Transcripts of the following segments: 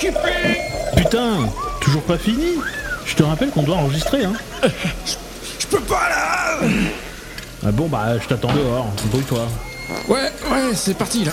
occupé Putain, toujours pas fini Je te rappelle qu'on doit enregistrer, hein Je peux pas là Ah bon, bah, je t'attends dehors, brouille-toi. Ouais, ouais, c'est parti là.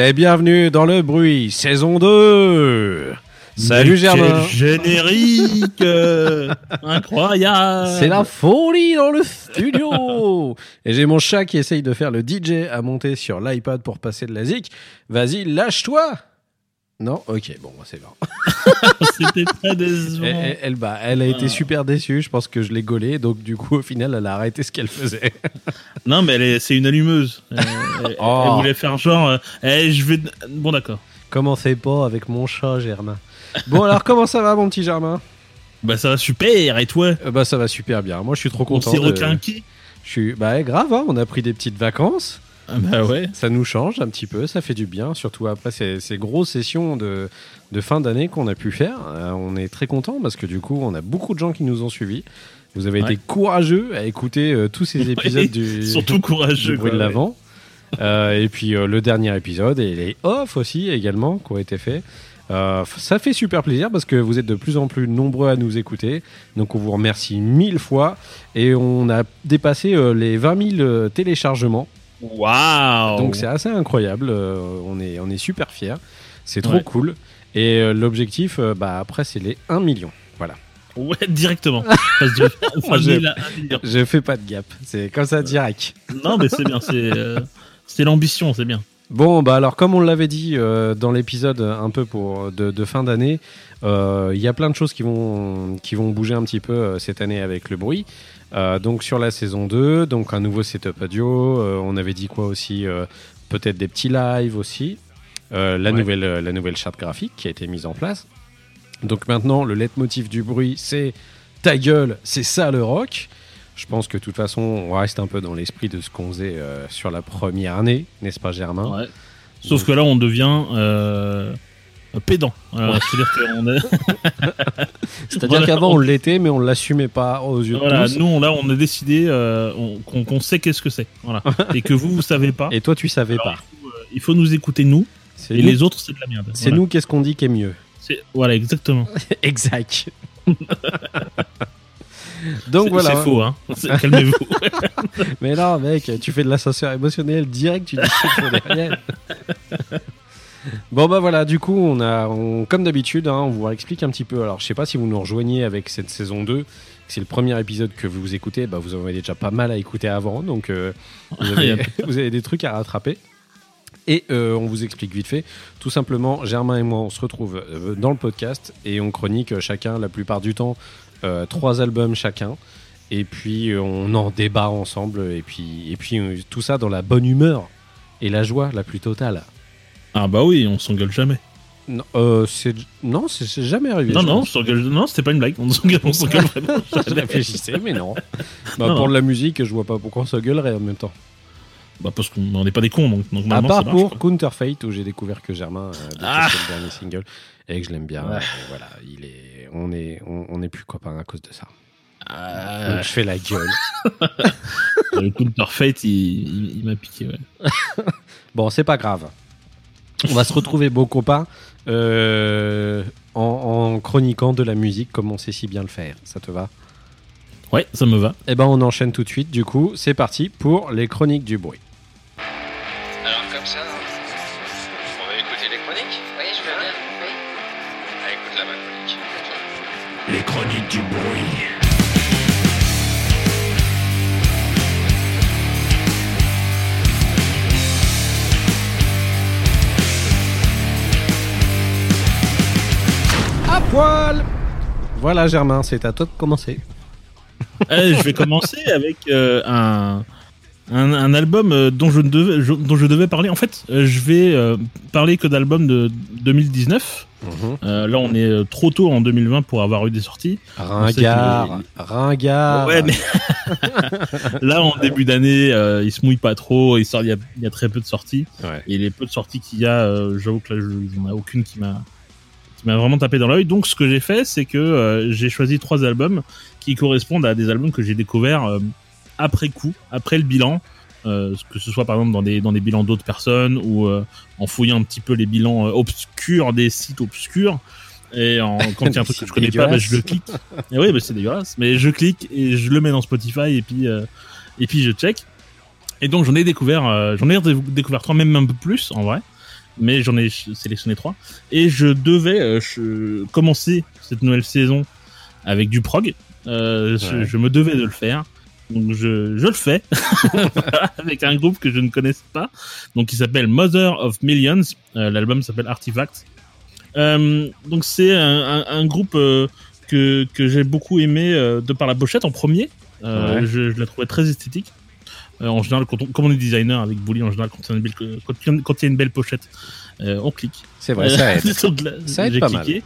Et bienvenue dans le bruit, saison 2 Salut Mais Germain. quel générique euh, Incroyable. C'est la folie dans le studio. Et j'ai mon chat qui essaye de faire le DJ à monter sur l'iPad pour passer de la zik. Vas-y, lâche-toi Non Ok, bon, c'est bon. C'était très décevant. Elle, elle- bah, elle a été super déçue, je pense que je l'ai gaulée, donc du coup, au final, elle a arrêté ce qu'elle faisait. Non, mais c'est une allumeuse. Elle, Oh. elle voulait faire genre... euh, eh, je vais... Bon, d'accord. Commencez pas avec mon chat, Germain? Bon, alors, comment ça va, mon petit Germain? Bah, ça va super, et toi? Euh, Bah ça va super bien. Moi je suis trop On content. s'est de- requinqué Je suis bah grave. hein, on a pris des petites vacances. Ah Bah ouais. Ça nous change un petit peu. Ça fait du bien. Surtout après ces, ces grosses sessions de, de fin d'année qu'on a pu faire. Euh, on est très content parce que du coup on a beaucoup de gens qui nous ont suivis. Vous avez Ouais. été courageux à écouter euh, tous ces épisodes du, Surtout courageux. du bruit quoi, de ouais. l'avant. Euh, et puis le dernier épisode et les off aussi également qui ont été faits. Euh, ça fait super plaisir parce que vous êtes de plus en plus nombreux à nous écouter. Donc on vous remercie mille fois. Et on a dépassé euh, les 20 000 euh, téléchargements. Waouh Donc c'est assez incroyable. euh, on, est, on est super fiers. C'est trop Ouais. cool. Et euh, l'objectif, euh, bah, après, c'est les 1 million. Voilà. Ouais, directement. Je fais pas de gap. C'est comme ça direct. Non, mais c'est bien, c'est euh, c'est l'ambition, c'est bien. Bon, bah alors comme on l'avait dit euh, dans l'épisode un peu pour de, de fin d'année, euh, il y a plein de choses qui vont qui vont bouger un petit peu euh, cette année avec le bruit. Donc sur la saison 2, donc un nouveau setup audio. on avait dit quoi aussi Peut-être des petits lives aussi. La Ouais. nouvelle la nouvelle charte graphique qui a été mise en place. Donc maintenant le leitmotiv du bruit c'est ta gueule, c'est ça le rock. Je pense que de toute façon on reste un peu dans l'esprit de ce qu'on faisait euh, sur la première année, n'est-ce pas Germain Ouais. Sauf que là, on devient euh, pédant. C'est-à-dire est. Voilà, qu'avant on- on l'était, mais on l'assumait pas aux yeux Voilà, de tous. nous, on, là, on a décidé euh, on- qu'on sait qu'est-ce que c'est. Voilà. Et que vous, vous savez pas. Et toi, tu savais Alors, pas. il, faut, il faut nous écouter, nous. Et nous, les autres, c'est de la merde. c'est Voilà. nous qu'est-ce qu'on dit qui est mieux. Voilà, exactement. exact. Donc voilà. C'est faux, hein. Calmez-vous. Mais non, mec, tu fais de l'ascenseur émotionnel direct, tu dis derrière. Bon bah voilà, du coup on a, on- comme d'habitude, hein, on vous explique un petit peu. Alors je sais pas si vous nous rejoignez avec cette saison 2, c'est le premier épisode que vous écoutez, bah vous en avez déjà pas mal à écouter avant, donc euh, vous, avez, vous avez des trucs à rattraper. Et euh, on vous explique vite fait. Tout simplement, Germain et moi, on se retrouve euh, dans le podcast et on chronique chacun, la plupart du temps, trois albums chacun. Et puis euh, on en débat ensemble. Et puis, et puis euh, tout ça dans la bonne humeur et la joie la plus totale. Ah bah oui, on s'engueule jamais. Non, euh, c'est non, c'est c'est jamais arrivé. Non, non, s'engueule. Non, c'était pas une blague. On s'engueule, vraiment. Je réfléchissais, mais non. Bah, Non, pour non. la musique, je vois pas pourquoi on se gueulerait en même temps. Bah parce qu'on n'est pas des cons, donc, donc À part marche, pour. Counterfeit où j'ai découvert que Germain euh, Ah. le dernier single et que je l'aime bien. Et voilà, il est, on est, on, on est plus copains à cause de ça. Donc je fais la gueule. le Counterfeit, il, il, il m'a piqué, ouais. Bon, c'est pas grave. On va se retrouver, beaux copains, euh, en, en chroniquant de la musique comme on sait si bien le faire. Ça te va? Ouais, ça me va. Eh ben, on enchaîne tout de suite. Du coup, c'est parti pour les chroniques du bruit. Les chroniques du bruit. À poil Voilà, Germain, c'est à toi de commencer. Euh, je vais commencer avec euh, un, un, un album euh, dont je, devais, je- dont je devais parler. En fait, euh, je vais euh, parler que d'albums de 2019. Euh, là, on est euh, trop tôt en 2020 pour avoir eu des sorties. Ringard, ringard. Ouais, mais là, en début d'année, euh, il se mouille pas trop. Il, sort, il, y a, il y a très peu de sorties. Ouais. Et les peu de sorties qu'il y a, euh, j'avoue que là, je- il n'y en a aucune qui m'a qui m'a vraiment tapé dans l'œil. Donc, ce que j'ai fait, c'est que j'ai choisi trois albums qui correspondent à des albums que j'ai découverts après coup, après le bilan. Euh, que ce soit par exemple dans des dans des bilans d'autres personnes ou euh, en fouillant un petit peu les bilans euh, obscurs des sites obscurs. Et en, quand il y a un truc que je connais pas bah, je le clique. et oui bah, c'est dégueulasse. Mais je clique et je le mets dans Spotify et puis et puis je check. Et donc j'en ai découvert j'en ai dé- découvert trois même un peu plus en vrai. Mais j'en ai sélectionné trois. Et je devais euh, je- commencer cette nouvelle saison avec du prog. Euh, je me devais de le faire donc je, je le fais Voilà, avec un groupe que je ne connaissais pas donc qui s'appelle Mother of Millions Euh, l'album s'appelle Artifact Euh, donc c'est un, un- un groupe euh, que, que j'ai beaucoup aimé de par la pochette en premier Ouais. je, je la trouvais très esthétique en général, quand on, comme on est designer avec Bully, en général, quand il y a une belle, quand il y a- quand il y a une belle pochette, on clique. C'est vrai, ça aide. Ça aide pas cliqué.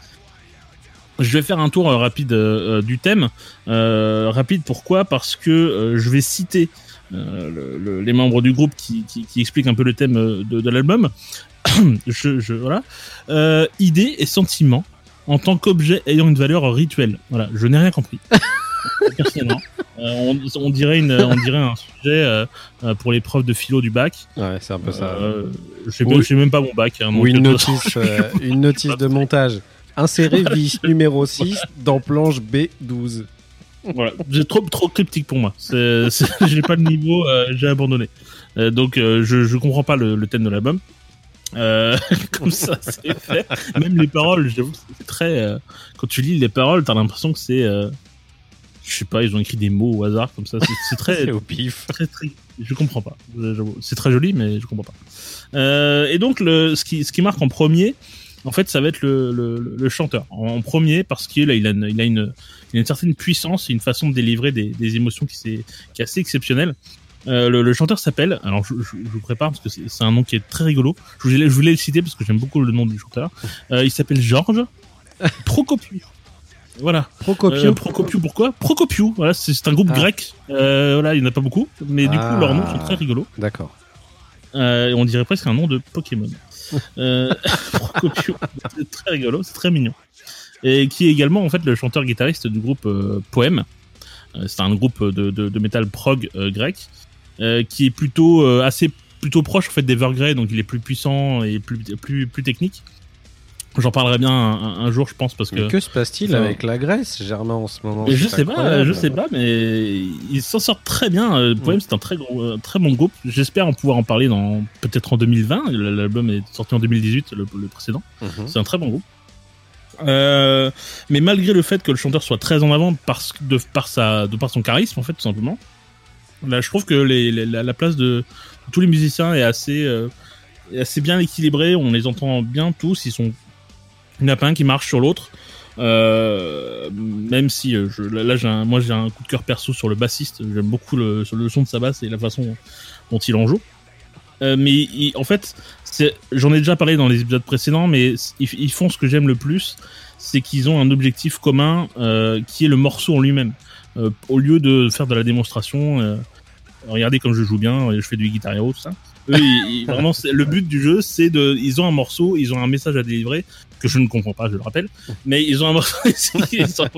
Je vais faire un tour euh, rapide euh, euh, du thème. Rapide pourquoi? Parce que je vais citer le- le- les membres du groupe qui, qui, qui expliquent un peu le thème de, de l'album. je, je, voilà. Euh, idée et sentiment en tant qu'objet ayant une valeur rituelle. Voilà, je n'ai rien compris. Personnellement. Euh, on, on dirait une, on dirait un sujet euh, pour l'épreuve de philo du bac. Ouais, c'est un peu ça. Je sais Ou- pas- je sais même pas mon bac. hein, Ou une notice, une notice de montage. Insérer vis numéro 6 dans planche B12. Voilà, c'est trop trop cryptique pour moi. J'ai pas le niveau, euh, j'ai abandonné. Euh, donc euh, je je comprends pas le, le thème de l'album. Euh, comme ça, c'est fait. Même les paroles, j'avoue, c'est très. euh, quand tu lis les paroles, t'as l'impression que c'est. euh, je sais pas, ils ont écrit des mots au hasard comme ça. C'est, très C'est au pif. très très je comprends pas c'est très joli mais je comprends pas euh, et donc le ce qui ce qui marque en premier en fait ça va être le, le, le chanteur en premier parce qu'il a il a une, il a une, il a une certaine puissance et une façon de délivrer des, des émotions qui est assez exceptionnelle euh, le, le chanteur s'appelle alors je, je, je vous prépare parce que c'est, un nom qui est très rigolo je voulais, je voulais le citer parce que j'aime beaucoup le nom du chanteur euh, il s'appelle Georges Procopiou voilà Procopio. euh, Procopio, pourquoi? Procopio, voilà, c'est un groupe Ah. grec. Euh, voilà, il n'y en a pas beaucoup, mais du Ah. coup, leurs noms sont très rigolos. D'accord. On dirait presque un nom de Pokémon. Euh, c'est très rigolo, c'est très mignon. Et qui est également en fait le chanteur-guitariste du groupe euh, Poème. Euh, c'est un groupe de, de, métal prog grec qui est plutôt assez plutôt proche en fait d'Evergrey, donc il est plus puissant et plus plus plus technique. J'en parlerai bien un, un jour, je pense, parce que Mais que se passe-t-il avec la Grèce, Germain, en ce moment et je sais pas, je sais pas, mais ils s'en sortent très bien. Euh, Poème, c'est un très gros, très bon groupe. J'espère en pouvoir en parler dans peut-être en 2020. L'album est sorti en 2018, le, le précédent. Mhm. C'est un très bon groupe. Euh, mais malgré le fait que le chanteur soit très en avant parce de par sa de par son charisme en fait tout simplement là je trouve que les, les- la, la place de tous les musiciens est assez euh, assez bien équilibrée on les entend bien tous ils sont il n'y en a pas un qui marche sur l'autre. Euh, même si euh, je, là, j'ai un, moi j'ai un coup de cœur perso sur le bassiste. J'aime beaucoup le, son de sa basse et la façon dont il en joue. Euh, mais en fait j'en ai déjà parlé dans les épisodes précédents mais ils, font ce que j'aime le plus c'est qu'ils ont un objectif commun qui est le morceau en lui-même. Au lieu de faire de la démonstration regardez comme je joue bien je fais du guitar hero tout ça. Le but du jeu c'est de ils ont un morceau ils ont un message à délivrer que je ne comprends pas je le rappelle mais ils ont un morceau ils ont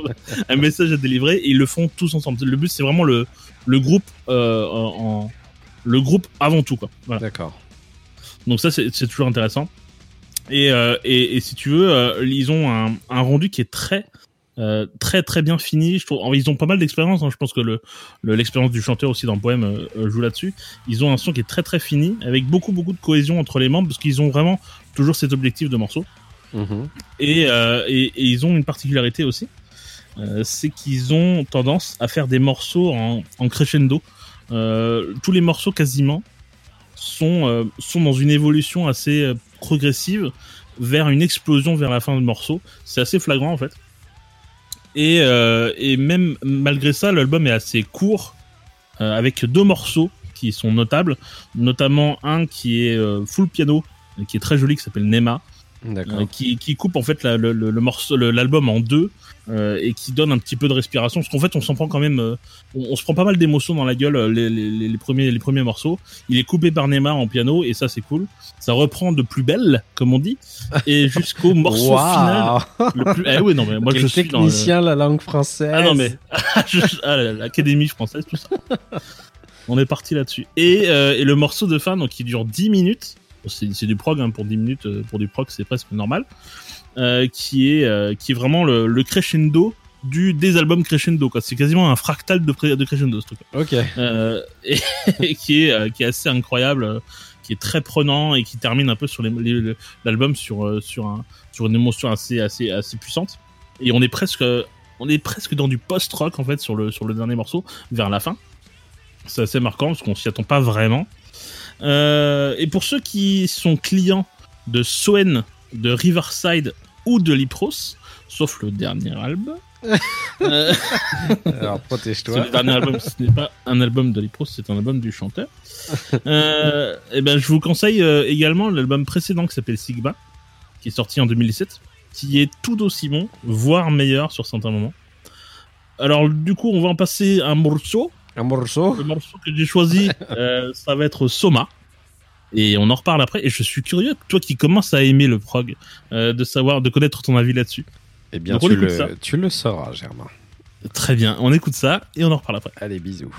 un message à délivrer et ils le font tous ensemble le but c'est vraiment le le groupe euh, en, le groupe avant tout quoi voilà. D'accord. Donc ça, c'est toujours intéressant. Et, euh, et, et si tu veux, euh, ils ont un, un rendu qui est très euh, très très bien fini. Je trouve, ils ont pas mal d'expérience. hein. Je pense que le le- l'expérience du chanteur aussi dans le poème joue là-dessus. Ils ont un son qui est très très fini, avec beaucoup beaucoup de cohésion entre les membres, parce qu'ils ont vraiment toujours cet objectif de morceau. Et, euh, et, ils ont une particularité aussi, euh, c'est qu'ils ont tendance à faire des morceaux en, en crescendo. Euh, tous les morceaux quasiment sont, sont dans une évolution assez progressive vers une explosion vers la fin du morceau. C'est assez flagrant en fait. Et, et même malgré ça, l'album est assez court, avec deux morceaux qui sont notables, notamment un qui est full piano, qui est très joli, qui s'appelle Nema. Euh, qui, qui coupe en fait la- le, le, le morceau, l'album en deux euh, et qui donne un petit peu de respiration. Parce qu'en fait, on s'en prend quand même, euh, on, on se prend pas mal d'émotions dans la gueule euh, les, les, les- premiers les premiers morceaux. Il est coupé par Neymar en piano et ça c'est cool. Ça reprend de plus belle, comme on dit, et jusqu'au morceau final. Le plus... Eh oui, non mais moi Quel je suis dans le- technicien la langue française. ah non mais ah, l'académie française tout ça. On est parti là-dessus. Et, euh, et le morceau de fin donc qui dure 10 minutes. C'est du prog hein, pour 10 minutes euh, pour du prog c'est presque normal. euh, qui est euh, qui est vraiment le, le crescendo du des albums crescendo quoi. C'est quasiment un fractal de, crescendo ce truc. Ok. Euh, et, et qui est qui est assez incroyable, qui est très prenant et qui termine un peu sur l'album sur sur un sur une émotion assez assez assez puissante. Et on est presque on est presque dans du post rock en fait sur le sur le dernier morceau vers la fin. C'est assez marquant parce qu'on s'y attend pas vraiment. Euh, et pour ceux qui sont clients de Soen, de Riverside ou de Lipros, sauf le dernier album. euh, Alors c'est protège-toi. le dernier album, ce n'est pas un album de Lipros, c'est un album du chanteur. Euh, et ben, je vous conseille euh, également l'album précédent qui s'appelle Sigma, qui est sorti en 2017, qui est tout aussi bon, voire meilleur sur certains moments. Alors, du coup, on va en passer un morceau. Un morceau. Le morceau que j'ai choisi, euh, ça va être Soma. Et on en reparle après. Et je suis curieux, toi qui commences à aimer le prog, euh, de savoir, de connaître ton avis là-dessus. Eh bien, Donc tu le, tu le sauras, Germain. Très bien, on écoute ça et on en reparle après. Allez, bisous.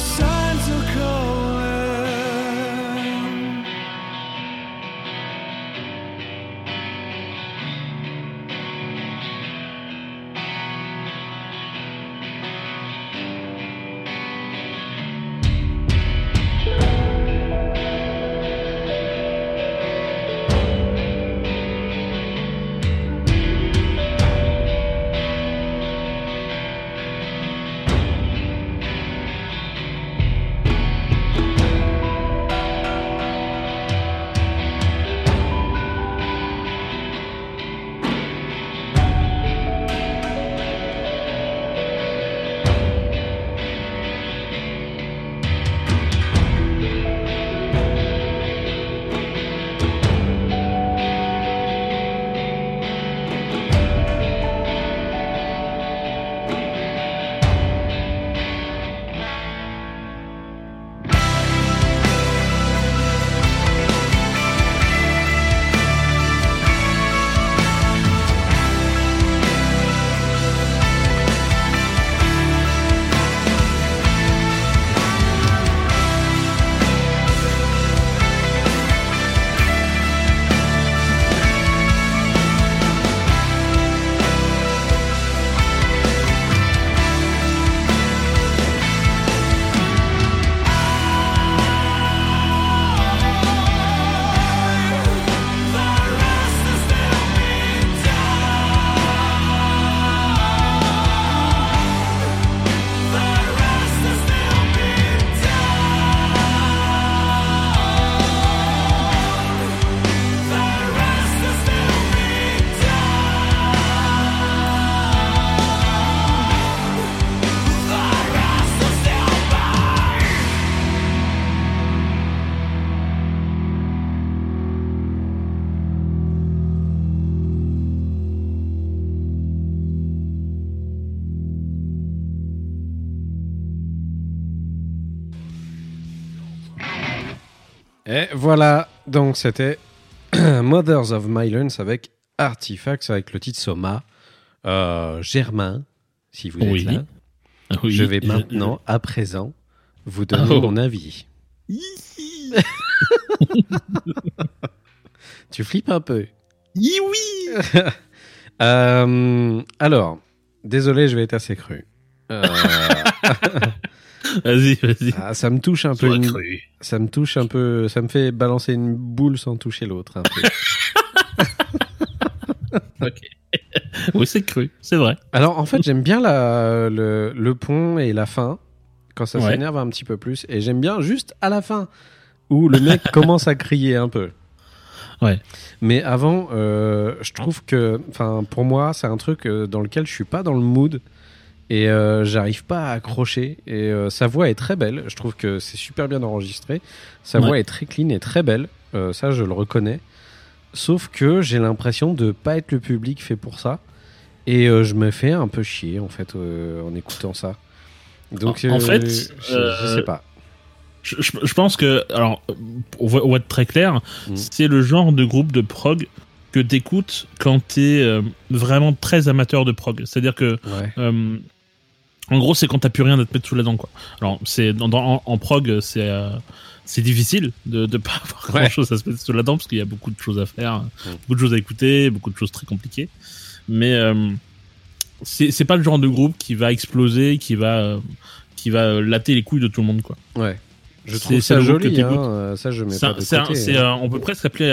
sun. Voilà, donc c'était Mothers of Mylands avec Artifacts avec le titre Soma. Euh, Germain, si vous êtes Oui. là, Oui, je vais maintenant, à présent, vous donner Oh. mon avis. tu flippes un peu. Oui, oui. Euh, alors, désolé, je vais être assez cru. Euh, Vas-y, vas-y. ah, ça me touche un peu. Une- cru. Ça me touche un peu. Ça me fait balancer une boule sans toucher l'autre. un peu. Ok. oui, c'est cru, c'est vrai. Alors en fait j'aime bien la, le, le pont et la fin quand ça Ouais. s'énerve un petit peu plus et j'aime bien juste à la fin où le mec commence à crier un peu. Ouais. Mais avant euh, je trouve que enfin pour moi c'est un truc euh, dans lequel je suis pas dans le mood et euh, j'arrive pas à accrocher et euh, sa voix est très belle. Je trouve que c'est super bien enregistré. Sa Ouais. voix est très clean et très belle. Euh, ça je le reconnais. Sauf que j'ai l'impression de pas être le public fait pour ça. Et je me fais un peu chier en fait en écoutant ça. Donc En- en fait, je, je sais pas. Je, je- je pense que, alors, on va, on va être très clair, Mm. c'est le genre de groupe de prog que t'écoutes quand t'es vraiment très amateur de prog. C'est-à-dire que, Ouais. En gros, c'est quand t'as plus rien à te mettre sous la dent, quoi. Alors, c'est dans, dans- en, en prog, c'est euh, c'est difficile de ne pas avoir Ouais. grand-chose à se mettre sous la dent parce qu'il y a beaucoup de choses à faire, beaucoup de choses à écouter, beaucoup de choses très compliquées. Mais euh, c'est pas le genre de groupe qui va exploser, qui va euh, qui va euh, latter les couilles de tout le monde, quoi. Ouais. Je trouve ça joli. t'écoutes. Hein, euh, ça je mets pas un- de un- côté. c'est, hein. euh, on peut presque appeler,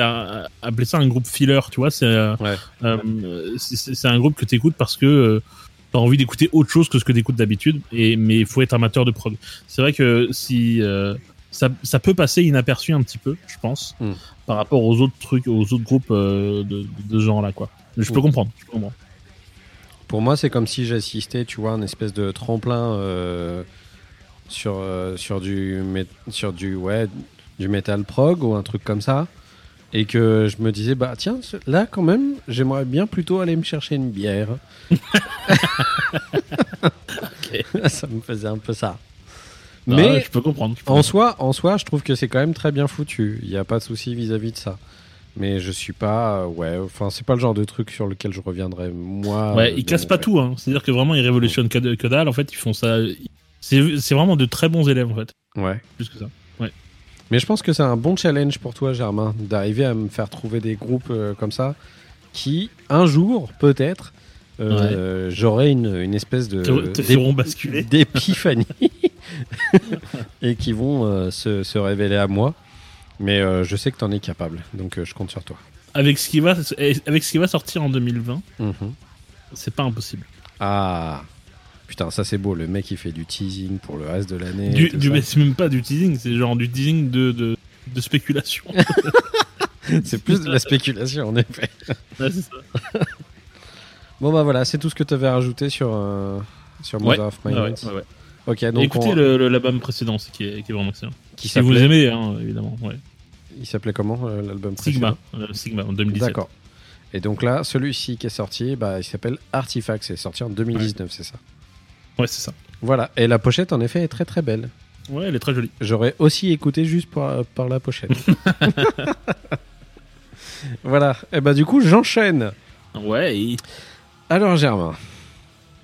appeler ça un groupe filler, tu vois. C'est Ouais. euh, c'est- un groupe que tu écoutes parce que euh, t'as envie d'écouter autre chose que ce que tu écoutes d'habitude, et mais il faut être amateur de prog. C'est vrai que si euh, ça, ça peut passer inaperçu un petit peu, je pense, Mm. par rapport aux autres trucs, aux autres groupes euh, de, de ce genre-là, quoi. Je peux Mm. comprendre. Je peux comprendre. Pour moi, c'est comme si j'assistais, tu vois, un espèce de tremplin euh, sur, sur, du, sur du, ouais, du metal prog ou un truc comme ça. Et que je me disais, bah tiens, là quand même, j'aimerais bien plutôt aller me chercher une bière. ça me faisait un peu ça. Mais je peux comprendre. je peux en comprendre. soi, en soi, je trouve que c'est quand même très bien foutu. Il n'y a pas de souci vis-à-vis de ça. Mais je suis pas, euh, ouais, enfin, c'est pas le genre de truc sur lequel je reviendrai moi. Ouais, euh, ils de cassent pas tout, hein. C'est-à-dire que vraiment, ils révolutionnent que, que dalle. En fait, ils font ça. C'est c'est vraiment de très bons élèves, en fait. Ouais. Plus que ça. Mais je pense que c'est un bon challenge pour toi, Germain, d'arriver à me faire trouver des groupes euh, comme ça qui, un jour, peut-être, euh, j'aurai une, une espèce de Te, feront basculer. d'épiphanie et qui vont euh, se, se révéler à moi. Mais je sais que tu en es capable, donc je compte sur toi. Avec ce qui va, avec ce qui va sortir en 2020, Mhm. c'est pas impossible. Ah Putain, ça c'est beau, le mec il fait du teasing pour le reste de l'année. Du, du- mais c'est même pas du teasing, c'est genre du teasing de, de, de spéculation. c'est plus de la spéculation en effet. Ouais, c'est ça. Bon bah voilà, c'est tout ce que tu avais rajouté sur, euh, sur Ouais, of My ouais. Ok, Et écoutez on- le- l'album précédent, c'est qui est, qui est vraiment excellent. qui Si vous aimez, hein, évidemment. Il s'appelait comment euh, l'album Sigma, précédent euh, Sigma en 2017. D'accord. Et donc là, celui-ci qui est sorti, bah, il s'appelle Artifact, c'est sorti en 2019, c'est ça. Ouais, c'est ça. Voilà, et la pochette en effet est très très belle. Ouais, elle est très jolie. J'aurais aussi écouté juste par, par la pochette. voilà, et bah du coup j'enchaîne. Ouais. Alors Germain,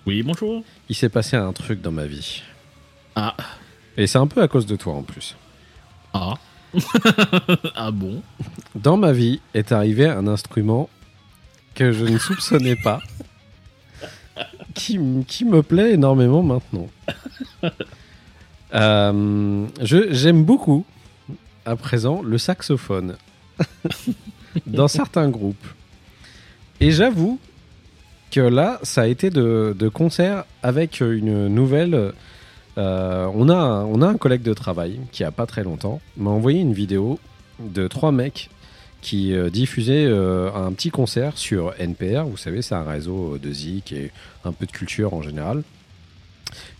Oui, bonjour. il s'est passé un truc dans ma vie. Ah. Et c'est un peu à cause de toi en plus. Ah. ah bon? Dans ma vie est arrivé un instrument que je ne soupçonnais pas, qui, me plaît énormément maintenant. Euh, J'aime beaucoup, à présent, le saxophone dans certains groupes. Et j'avoue que là, ça a été de, de concert avec une nouvelle. euh, on, a on a un collègue de travail qui a pas très longtemps m'a envoyé une vidéo de trois mecs qui euh, diffusaient euh, un petit concert sur NPR. Vous savez, c'est un réseau de zik et un peu de culture en général.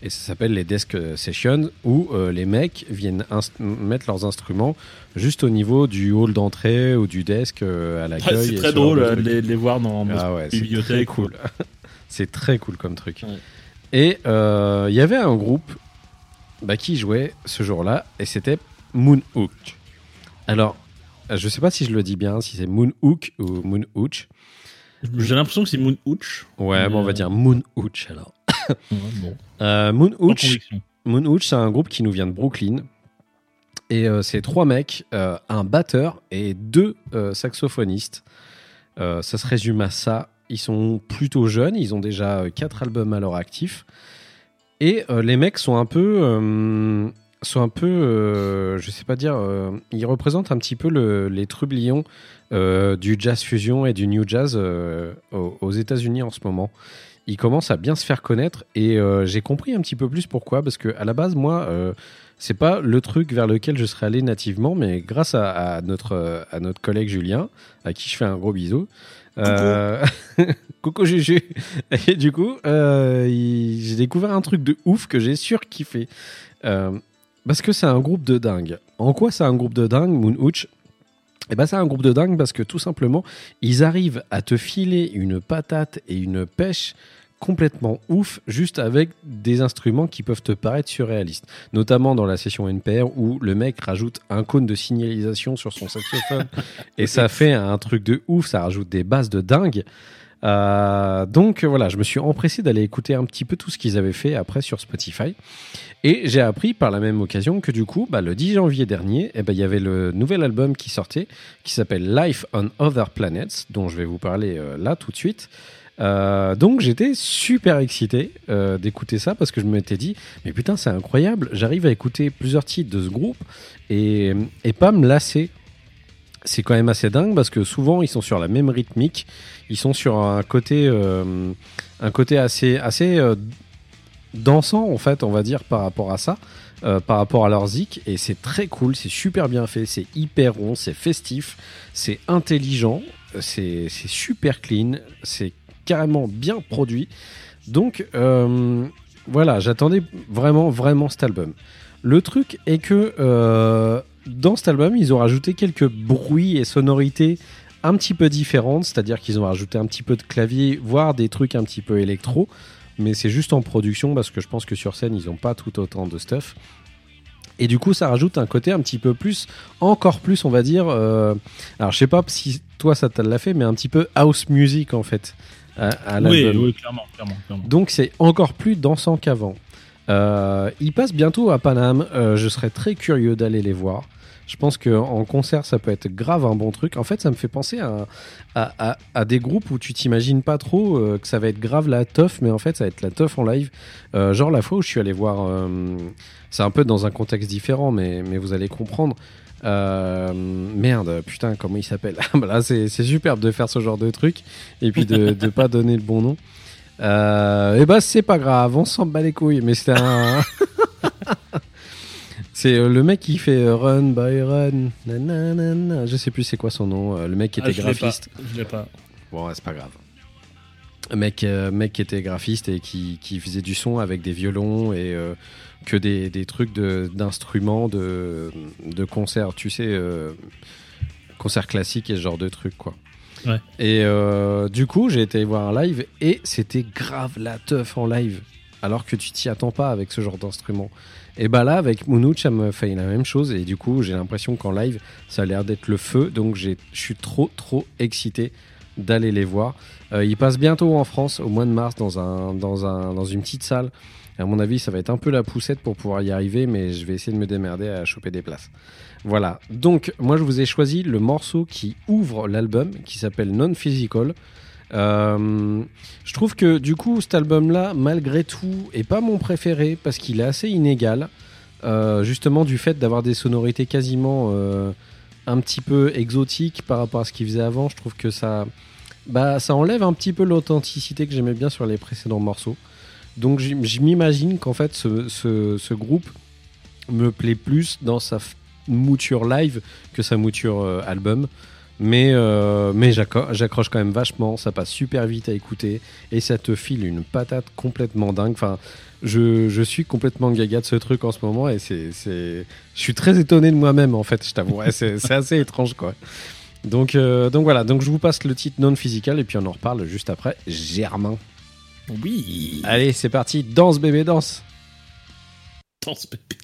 Et ça s'appelle les Desk Sessions, où euh, les mecs viennent mettre leurs instruments juste au niveau du hall d'entrée ou du desk euh, à l'accueil. C'est et très ce genre drôle de euh, les, voir dans Ah ouais, une c'est très bibliothèque. cool. c'est très cool comme truc. Ouais. Et euh, il y avait un groupe bah, qui jouait ce jour-là, et c'était Moonhook. Alors, euh, je sais pas si je le dis bien, si c'est Moon Hook ou Moon Hooch. J'ai l'impression que c'est Moon Hooch. Ouais, bon, on va dire Moon Hooch alors. Ouais, bon. Euh, Moon Hooch, conviction. Moon Hooch, c'est un groupe qui nous vient de Brooklyn. Et euh, c'est trois mecs, euh, un batteur et deux euh, saxophonistes. Euh, ça se résume à ça. Ils sont plutôt jeunes, ils ont déjà euh, quatre albums à leur actif. Et euh, les mecs sont un peu, euh, sont un peu, euh, je sais pas dire, euh, ils représentent un petit peu le- les trublions euh, du jazz fusion et du new jazz euh, aux, aux États-Unis en ce moment. Ils commencent à bien se faire connaître et j'ai compris un petit peu plus pourquoi parce que à la base moi c'est pas le truc vers lequel je serais allé nativement mais grâce à, à notre à notre collègue Julien à qui je fais un gros bisou euh, coucou Juju. Et du coup euh, il- j'ai découvert un truc de ouf que j'ai surkiffé. Euh, parce que c'est un groupe de dingue. En quoi c'est un groupe de dingue Moon Hooch? Et ben c'est un groupe de dingue parce que tout simplement ils arrivent à te filer une patate et une pêche complètement ouf juste avec des instruments qui peuvent te paraître surréalistes. Notamment dans la session NPR où le mec rajoute un cône de signalisation sur son saxophone et ça fait un truc de ouf ça rajoute des basses de dingue Euh, donc voilà je me suis empressé d'aller écouter un petit peu tout ce qu'ils avaient fait après sur Spotify. Et j'ai appris par la même occasion que du coup bah, le 10 janvier dernier eh ben, il y avait le nouvel album qui sortait qui s'appelle Life on Other Planets dont je vais vous parler euh, là tout de suite. Euh, donc j'étais super excité d'écouter ça parce que je m'étais dit mais putain c'est incroyable j'arrive à écouter plusieurs titres de ce groupe et, et pas me lasser c'est quand même assez dingue parce que souvent ils sont sur la même rythmique. Ils sont sur un côté euh, assez assez euh, dansant en fait on va dire par rapport à ça euh, par rapport à leur zik. Et c'est très cool c'est super bien fait c'est hyper rond c'est festif c'est intelligent c'est super clean c'est carrément bien produit. Donc voilà j'attendais vraiment vraiment cet album. Le truc est que dans cet album ils ont rajouté quelques bruits et sonorités un petit peu différentes c'est-à-dire qu'ils ont rajouté un petit peu de clavier voire des trucs un petit peu électro mais c'est juste en production parce que je pense que sur scène ils n'ont pas tout autant de stuff et du coup ça rajoute un côté un petit peu plus encore plus on va dire euh, alors je sais pas si toi ça te l'a fait mais un petit peu house music en fait à, à Oui, l'album. oui, clairement, clairement, clairement. donc c'est encore plus dansant qu'avant euh, ils passent bientôt à Paname Euh, je serais très curieux d'aller les voir je pense qu'en concert, ça peut être grave un bon truc. En fait, ça me fait penser à, des groupes où tu t'imagines pas trop euh, que ça va être grave la teuf, mais en fait, ça va être la teuf en live. Genre la fois où je suis allé voir, c'est un peu dans un contexte différent, mais, vous allez comprendre. Merde, putain, comment il s'appelle? Là, c'est superbe de faire ce genre de truc et puis de ne pas donner le bon nom. Euh, et bah, c'est pas grave, on s'en bat les couilles, mais c'était un. c'est euh, le mec qui fait euh, Run by Run. nanana, Je sais plus c'est quoi son nom. euh, Le mec qui Ah, était je l'ai pas, graphiste. Je l'ai pas. Bon, ouais, c'est pas grave. Un mec, euh, mec qui était graphiste et qui, qui faisait du son avec des violons et euh, que des, des trucs de- d'instruments de, de concert, tu sais, euh, concert classique et ce genre de trucs, quoi. Et euh, du coup, j'ai été voir un live et c'était grave la teuf en live, alors que tu t'y attends pas avec ce genre d'instrument. Et bah là, avec Moonouch, ça me fait la même chose et du coup, j'ai l'impression qu'en live, ça a l'air d'être le feu, donc je suis trop, trop excité d'aller les voir. Euh, ils passent bientôt en France, au mois de mars, dans, un, dans, dans une petite salle. Et à mon avis, ça va être un peu la poussette pour pouvoir y arriver, mais je vais essayer de me démerder à choper des places. Voilà. Donc, moi, je vous ai choisi le morceau qui ouvre l'album, qui s'appelle Non Physical. Euh, je trouve que du coup, cet album-là, malgré tout, est pas mon préféré parce qu'il est assez inégal. Euh, justement, du fait d'avoir des sonorités quasiment euh, un petit peu exotiques par rapport à ce qu'il faisait avant, je trouve que ça, bah, ça enlève un petit peu l'authenticité que j'aimais bien sur les précédents morceaux. Donc, je m'imagine qu'en fait, ce, groupe me plaît plus dans sa mouture live que sa mouture euh, album. Mais, euh, mais j'accroche quand même vachement, ça passe super vite à écouter et ça te file une patate complètement dingue. Enfin, je, je suis complètement gaga de ce truc en ce moment et c'est, c'est... je suis très étonné de moi-même en fait, je t'avoue. C'est assez étrange quoi. Donc, euh, donc voilà, donc je vous passe le titre non physical et puis on en reparle juste après. Germain. Oui. Allez, c'est parti, danse bébé, danse. Danse, bébé.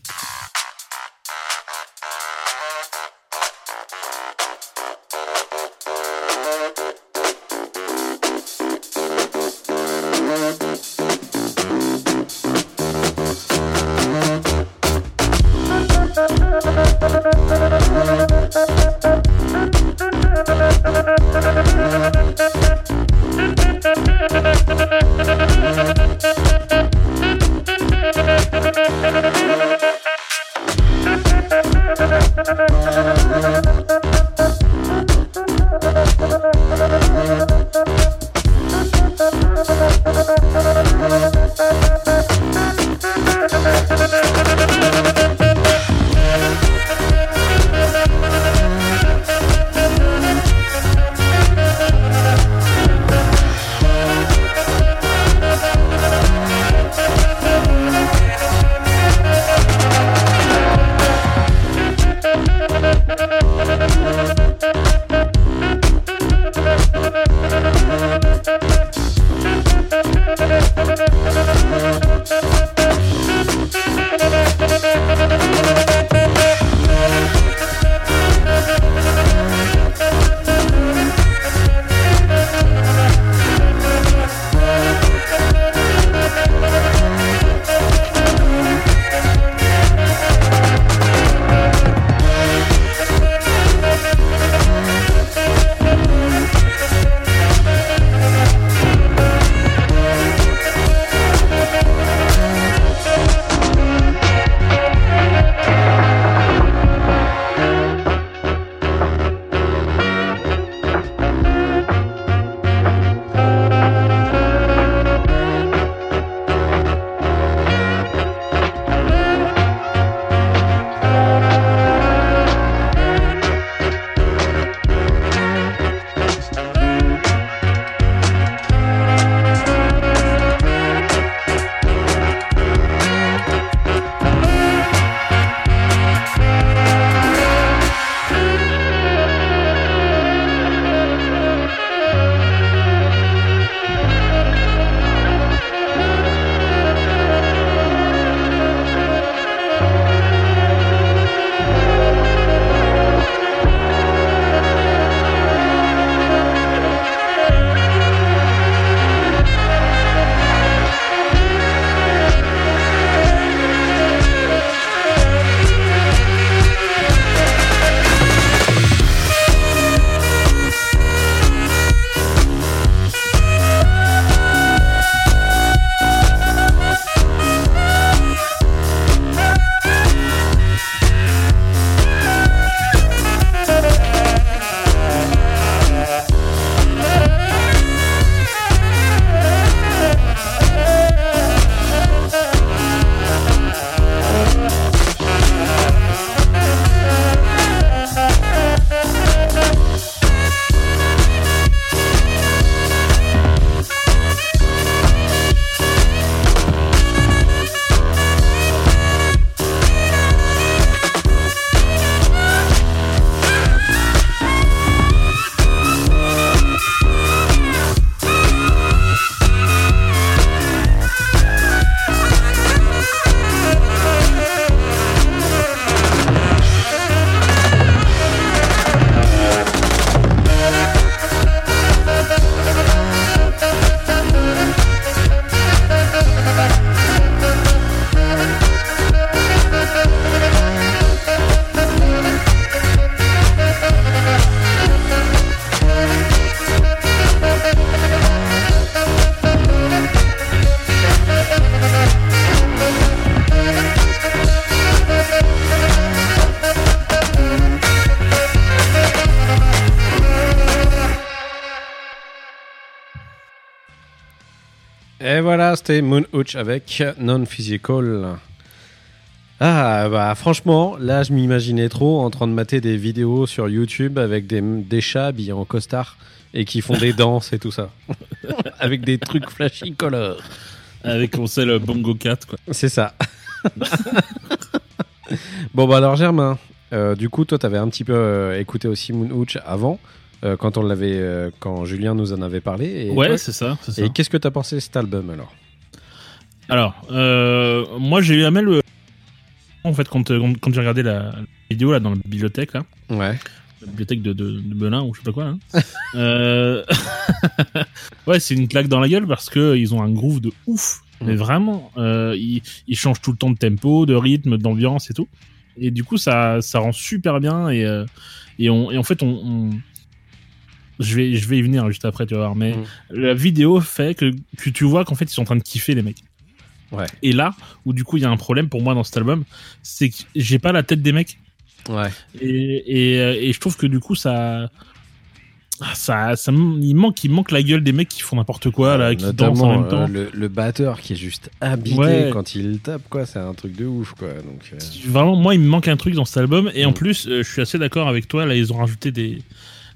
Moon Hooch avec Non-Physical. Ah, bah franchement, là, je m'imaginais trop en train de mater des vidéos sur YouTube avec des, des chats habillés en costard et qui font des danses et tout ça. avec des trucs flashy color. Avec, on sait, le Bongo 4, quoi. C'est ça. bon, bah alors, Germain, euh, du coup, toi, t'avais un petit peu euh, écouté aussi Moon Hooch avant, euh, quand on l'avait, euh, quand Julien nous en avait parlé. Et ouais, c'est ça, c'est ça. Et qu'est-ce que t'as pensé de cet album alors? Alors, euh, moi, j'ai eu la même. En fait, quand, quand, quand j'ai regardé la, la vidéo là, dans la bibliothèque, là, Ouais. la bibliothèque de, de, de Belin ou je sais pas quoi, là. euh... ouais, c'est une claque dans la gueule parce que ils ont un groove de ouf. Mais Mm. vraiment, euh, ils, ils changent tout le temps de tempo, de rythme, d'ambiance et tout. Et du coup, ça, ça rend super bien. Et, euh, et, on, et en fait, on, on- Je, vais, je vais y venir juste après, tu vas voir. Mais Mm. la vidéo fait que, que tu vois qu'en fait, ils sont en train de kiffer, les mecs. Ouais. Et là, où du coup, il y a un problème pour moi dans cet album, c'est que j'ai pas la tête des mecs. Ouais. Et, et, euh, et je trouve que du coup, ça. ça, il manque, il manque la gueule des mecs qui font n'importe quoi là, qui dansent en même temps. euh, le, le batteur qui est juste habité Ouais. quand il tape, quoi. C'est un truc de ouf, quoi. Donc, euh, Vraiment, moi, il me manque un truc dans cet album. Et en Mm. plus, euh, je suis assez d'accord avec toi. Là, ils ont rajouté des,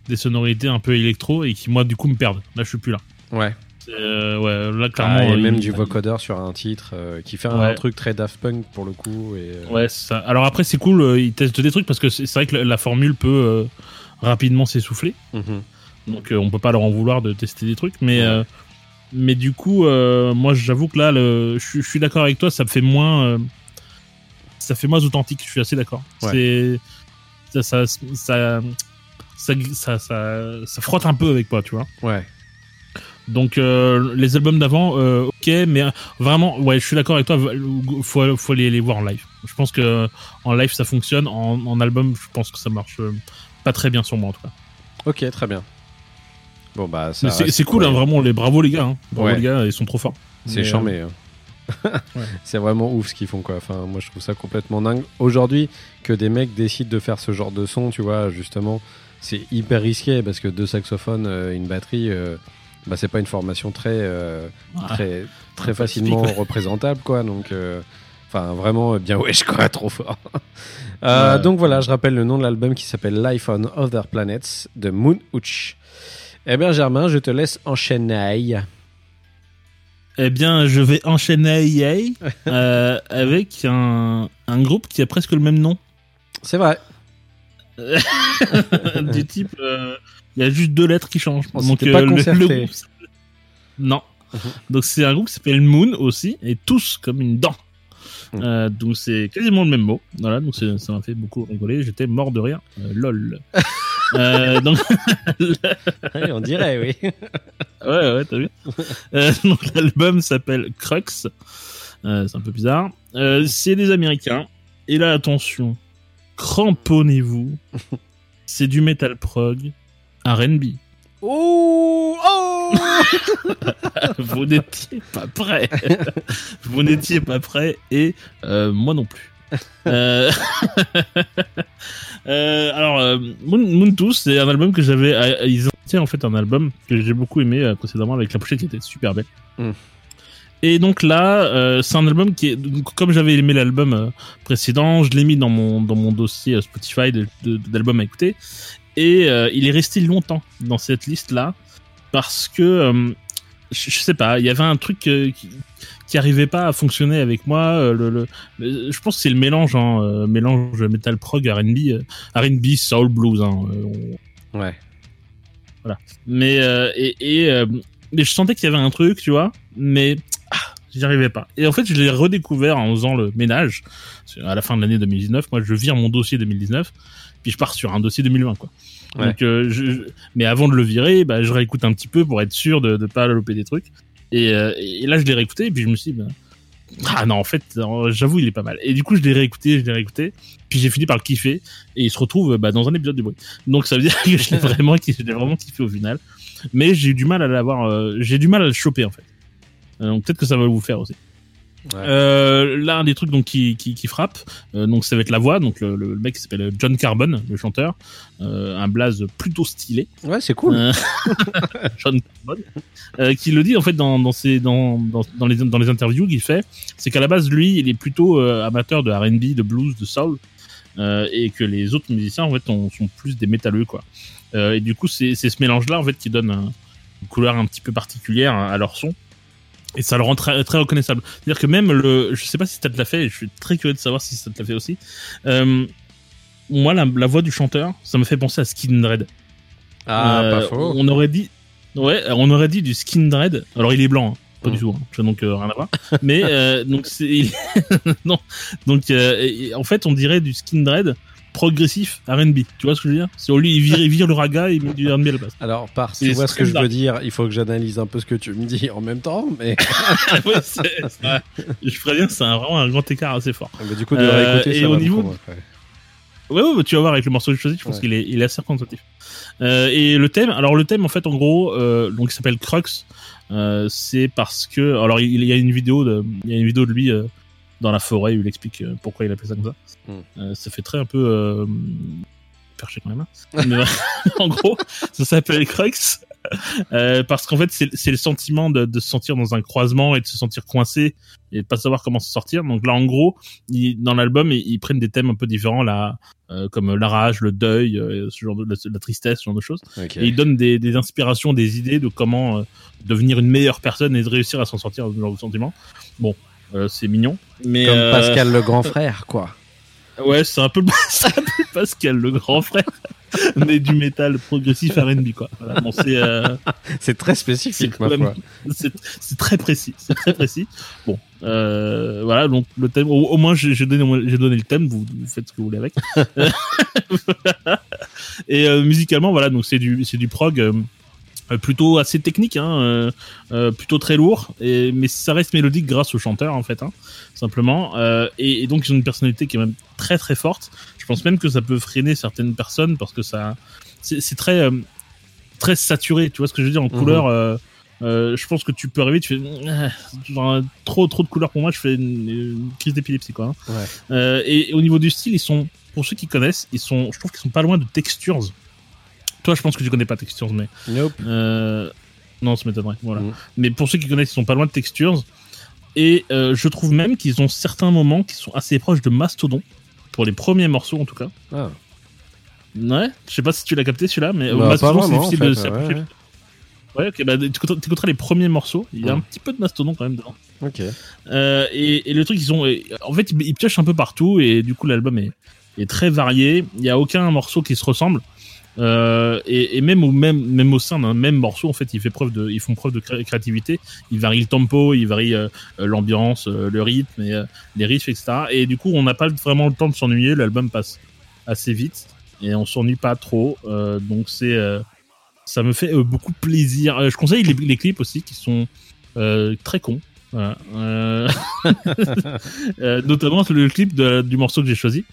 des sonorités un peu électro et qui, moi, du coup, me perdent. Là, je suis plus là. ouais. Euh, ouais, là, Ah, clairement. il y a euh, même il- du vocoder sur un titre euh, qui fait un, Ouais. truc très Daft Punk pour le coup. Et, euh, Ouais, ça. Alors après, c'est cool. ils testent des trucs parce que c'est vrai que la, la formule peut rapidement s'essouffler. mhm. Donc, on peut pas leur en vouloir de tester des trucs. Mais, Ouais. mais du coup, moi, j'avoue que là, je, suis- d'accord avec toi. Ça me fait moins. ça fait moins authentique. Je suis assez d'accord. C'est. Ça ça, ça, ça, ça, ça, ça frotte un peu avec moi, tu vois. Ouais. Donc euh, les albums d'avant, euh, ok, mais euh, vraiment, ouais, je suis d'accord avec toi. Faut, faut les, les voir en live. Je pense que en live ça fonctionne. En, en album, je pense que ça marche euh, pas très bien sur moi en tout cas. Ok, très bien. Bon, bah, ça Mais C'est cool, ouais. hein, vraiment. Les bravo les gars. Hein. Bravo Ouais. les gars, ils sont trop forts. C'est Mais, charmé. hein. Ouais. C'est vraiment ouf ce qu'ils font quoi. Enfin, moi je trouve ça complètement dingue. Aujourd'hui, que des mecs décident de faire ce genre de son, tu vois, justement, c'est hyper risqué parce que deux saxophones, euh, une batterie, euh, bah, c'est pas une formation très, euh, Ah, très, très facilement typique, ouais. représentable quoi. Donc, euh, enfin, vraiment euh, bien wesh quoi, trop fort. Euh. Donc voilà, je rappelle le nom de l'album qui s'appelle Life on Other Planets de Moon Hooch. Eh bien, Germain, je te laisse enchaîner. Eh bien, je vais enchaîner avec un, un groupe qui a presque le même nom. C'est vrai. du type, euh, il y a juste deux lettres qui changent. On s'était pas le- le s'appelle- non. Mhm. Donc c'est un groupe qui s'appelle Moon aussi, et tous comme une dent. Mhm. Euh, donc c'est quasiment le même mot. Voilà, donc ça m'a fait beaucoup rigoler. J'étais mort de rire. Euh, lol. Euh, donc Oui, on dirait, oui. ouais, ouais, t'as vu. Euh, donc l'album s'appelle Crux. Euh, c'est un peu bizarre. Euh, c'est des Américains. Et là, attention, cramponnez-vous. c'est du metal prog, R&B. Oh, oh Vous n'étiez pas prêts. Vous n'étiez pas prêts et euh, moi non plus. Euh, euh, alors, euh, Moon, c'est un album que j'avais. euh, Ils ont en fait un album que j'ai beaucoup aimé précédemment avec la pochette qui était super belle. Mm. Et donc là, euh, c'est un album qui est. Comme j'avais aimé l'album précédent, je l'ai mis dans mon, dans mon dossier Spotify d'albums à écouter. Et euh, il est resté longtemps dans cette liste-là parce que. euh, je, je sais pas, il y avait un truc euh, qui, qui arrivait pas à fonctionner avec moi. le, le- le- je pense que c'est le mélange, hein, mélange metal prog R&B, R&B soul blues. Hein, on- Ouais. mais euh, et, et mais je sentais qu'il y avait un truc, tu vois, mais ah, j'y arrivais pas. Et en fait, je l'ai redécouvert en faisant le ménage à la fin de l'année 2019. Moi, je vire mon dossier 2019, puis je pars sur un dossier 2020, quoi. Ouais. Donc, euh, je, mais avant de le virer, bah, je réécoute un petit peu pour être sûr de ne pas louper des trucs. Et, euh, et là, je l'ai réécouté, et puis je me suis dit, bah, ah non, en fait, euh, j'avoue, il est pas mal. Et du coup, je l'ai réécouté, je l'ai réécouté, puis j'ai fini par le kiffer, et il se retrouve bah, dans un épisode du bruit. Donc ça veut dire que je l'ai vraiment, je l'ai vraiment kiffé au final. Mais j'ai eu du mal à l'avoir, euh, j'ai du mal à le choper en fait. Donc peut-être que ça va vous faire aussi. Ouais. Euh, là, un des trucs donc qui, qui, qui frappe, euh, donc ça va être la voix. Donc le, le mec qui s'appelle John Carbon, le chanteur, euh, un blaze plutôt stylé. Ouais, c'est cool. Euh, John Carbon, euh, qui le dit en fait dans, dans, ses, dans, dans, dans, les, dans les interviews qu'il fait, c'est qu'à la base lui, il est plutôt amateur de R&B, de blues, de soul, et que les autres musiciens en fait ont- sont plus des métalleux quoi. Et du coup, c'est ce mélange-là en fait qui donne un- une couleur un petit peu particulière à leur son. Et ça le rend très, très reconnaissable. C'est-à-dire que même le, je sais pas si ça te l'a fait, et je suis très curieux de savoir si ça te l'a fait aussi. Euh, moi, la, la voix du chanteur, ça me fait penser à Skin Dread. Ah, Euh, pas faux. On aurait dit, ouais, on aurait dit du Skin Dread. Alors il est blanc, hein, pas Mm. du tout, hein, donc euh, rien à voir. Mais euh, donc c'est, non, donc euh, en fait on dirait du Skin Dread progressif R&B. Tu vois ce que je veux dire? C'est au lieu il vire, il vire le raga, il met du R&B à la place. Alors, par, tu vois ce que je veux dire, il faut que j'analyse un peu ce que tu me dis en même temps, mais Ouais, c'est- c'est- je préviens, c'est vraiment un grand écart assez fort. mais du coup, de Euh, réécouter, et ça au va niveau- ouais. Ouais, ouais, bah, tu vas voir avec le morceau que je choisis, je pense qu'il est, il est assez représentatif. Euh, et le thème, alors le thème en fait en gros, euh, donc il s'appelle Crux. Euh, c'est parce que, alors il, il y a une vidéo de, il y a une vidéo de lui dans la forêt où il explique euh, pourquoi il appelle ça comme ça. Mm. Euh, ça fait très un peu, euh, perché quand même. hein. Mais, en gros, ça s'appelle Crux. Euh, parce qu'en fait, c'est le sentiment de, de se sentir dans un croisement et de se sentir coincé et de pas savoir comment se sortir. Donc là, en gros, ils- dans l'album, ils, ils prennent des thèmes un peu différents, là, euh, comme la rage, le deuil, euh, ce genre de la, la tristesse, ce genre de choses. Et ils donnent des, des inspirations, des idées de comment devenir une meilleure personne et de réussir à s'en sortir de ce genre de sentiment. Bon, c'est mignon, mais Comme euh, Pascal le grand frère, quoi. Ouais, c'est un peu, c'est un peu Pascal, le grand frère, mais du métal progressif R&B quoi. Voilà, bon, c'est, euh, C'est très spécifique, c'est, très précis, c'est très précis. Bon, euh, voilà, donc le thème, au, au moins j'ai, donné, j'ai donné le thème, vous, vous faites ce que vous voulez avec. Et euh, musicalement, voilà, donc c'est du, c'est du prog. Euh, plutôt assez technique, hein, euh, euh, plutôt très lourd, et, mais ça reste mélodique grâce au chanteur en fait, hein, simplement. Et, et donc ils ont une personnalité qui est même très très forte. Je pense même que ça peut freiner certaines personnes parce que ça, c'est très très saturé. Tu vois ce que je veux dire en Mhm. couleur. euh, je pense que tu peux arriver, tu fais euh, genre, trop trop de couleurs pour moi, je fais une, une crise d'épilepsie quoi. hein. Ouais. Euh, et, et au niveau du style, ils sont, pour ceux qui connaissent, ils sont, je trouve qu'ils sont pas loin de Textures. Toi, je pense que tu connais pas Textures, mais Nope. euh, non, ça m'étonnerait. Voilà. Mhm. Mais pour ceux qui connaissent, ils sont pas loin de Textures. Et euh, je trouve même qu'ils ont certains moments qui sont assez proches de Mastodon pour les premiers morceaux en tout cas. Ah. Ouais, je sais pas si tu l'as capté celui-là, mais euh, Bah, Mastodon c'est difficile en de s'approcher. ouais, Ouais, ok, bah t'écouteras les premiers morceaux. Il y a Ouais. un petit peu de Mastodon quand même dedans. Ok. Euh, et, et le truc, ils ont, en fait, ils, ils piochent un peu partout et du coup, l'album est, est très varié. Il y a aucun morceau qui se ressemble. Euh, et, même au même, même au sein d'un même morceau, en fait, ils, font preuve de cré- créativité. Ils varient le tempo, ils varient euh, euh, l'ambiance, le rythme, les riffs, etc. Et du coup, on n'a pas vraiment le temps de s'ennuyer. L'album passe assez vite et on s'ennuie pas trop. Donc c'est, ça me fait beaucoup plaisir. Je conseille les, clips aussi qui sont très cons. Notamment le clip du morceau que j'ai choisi,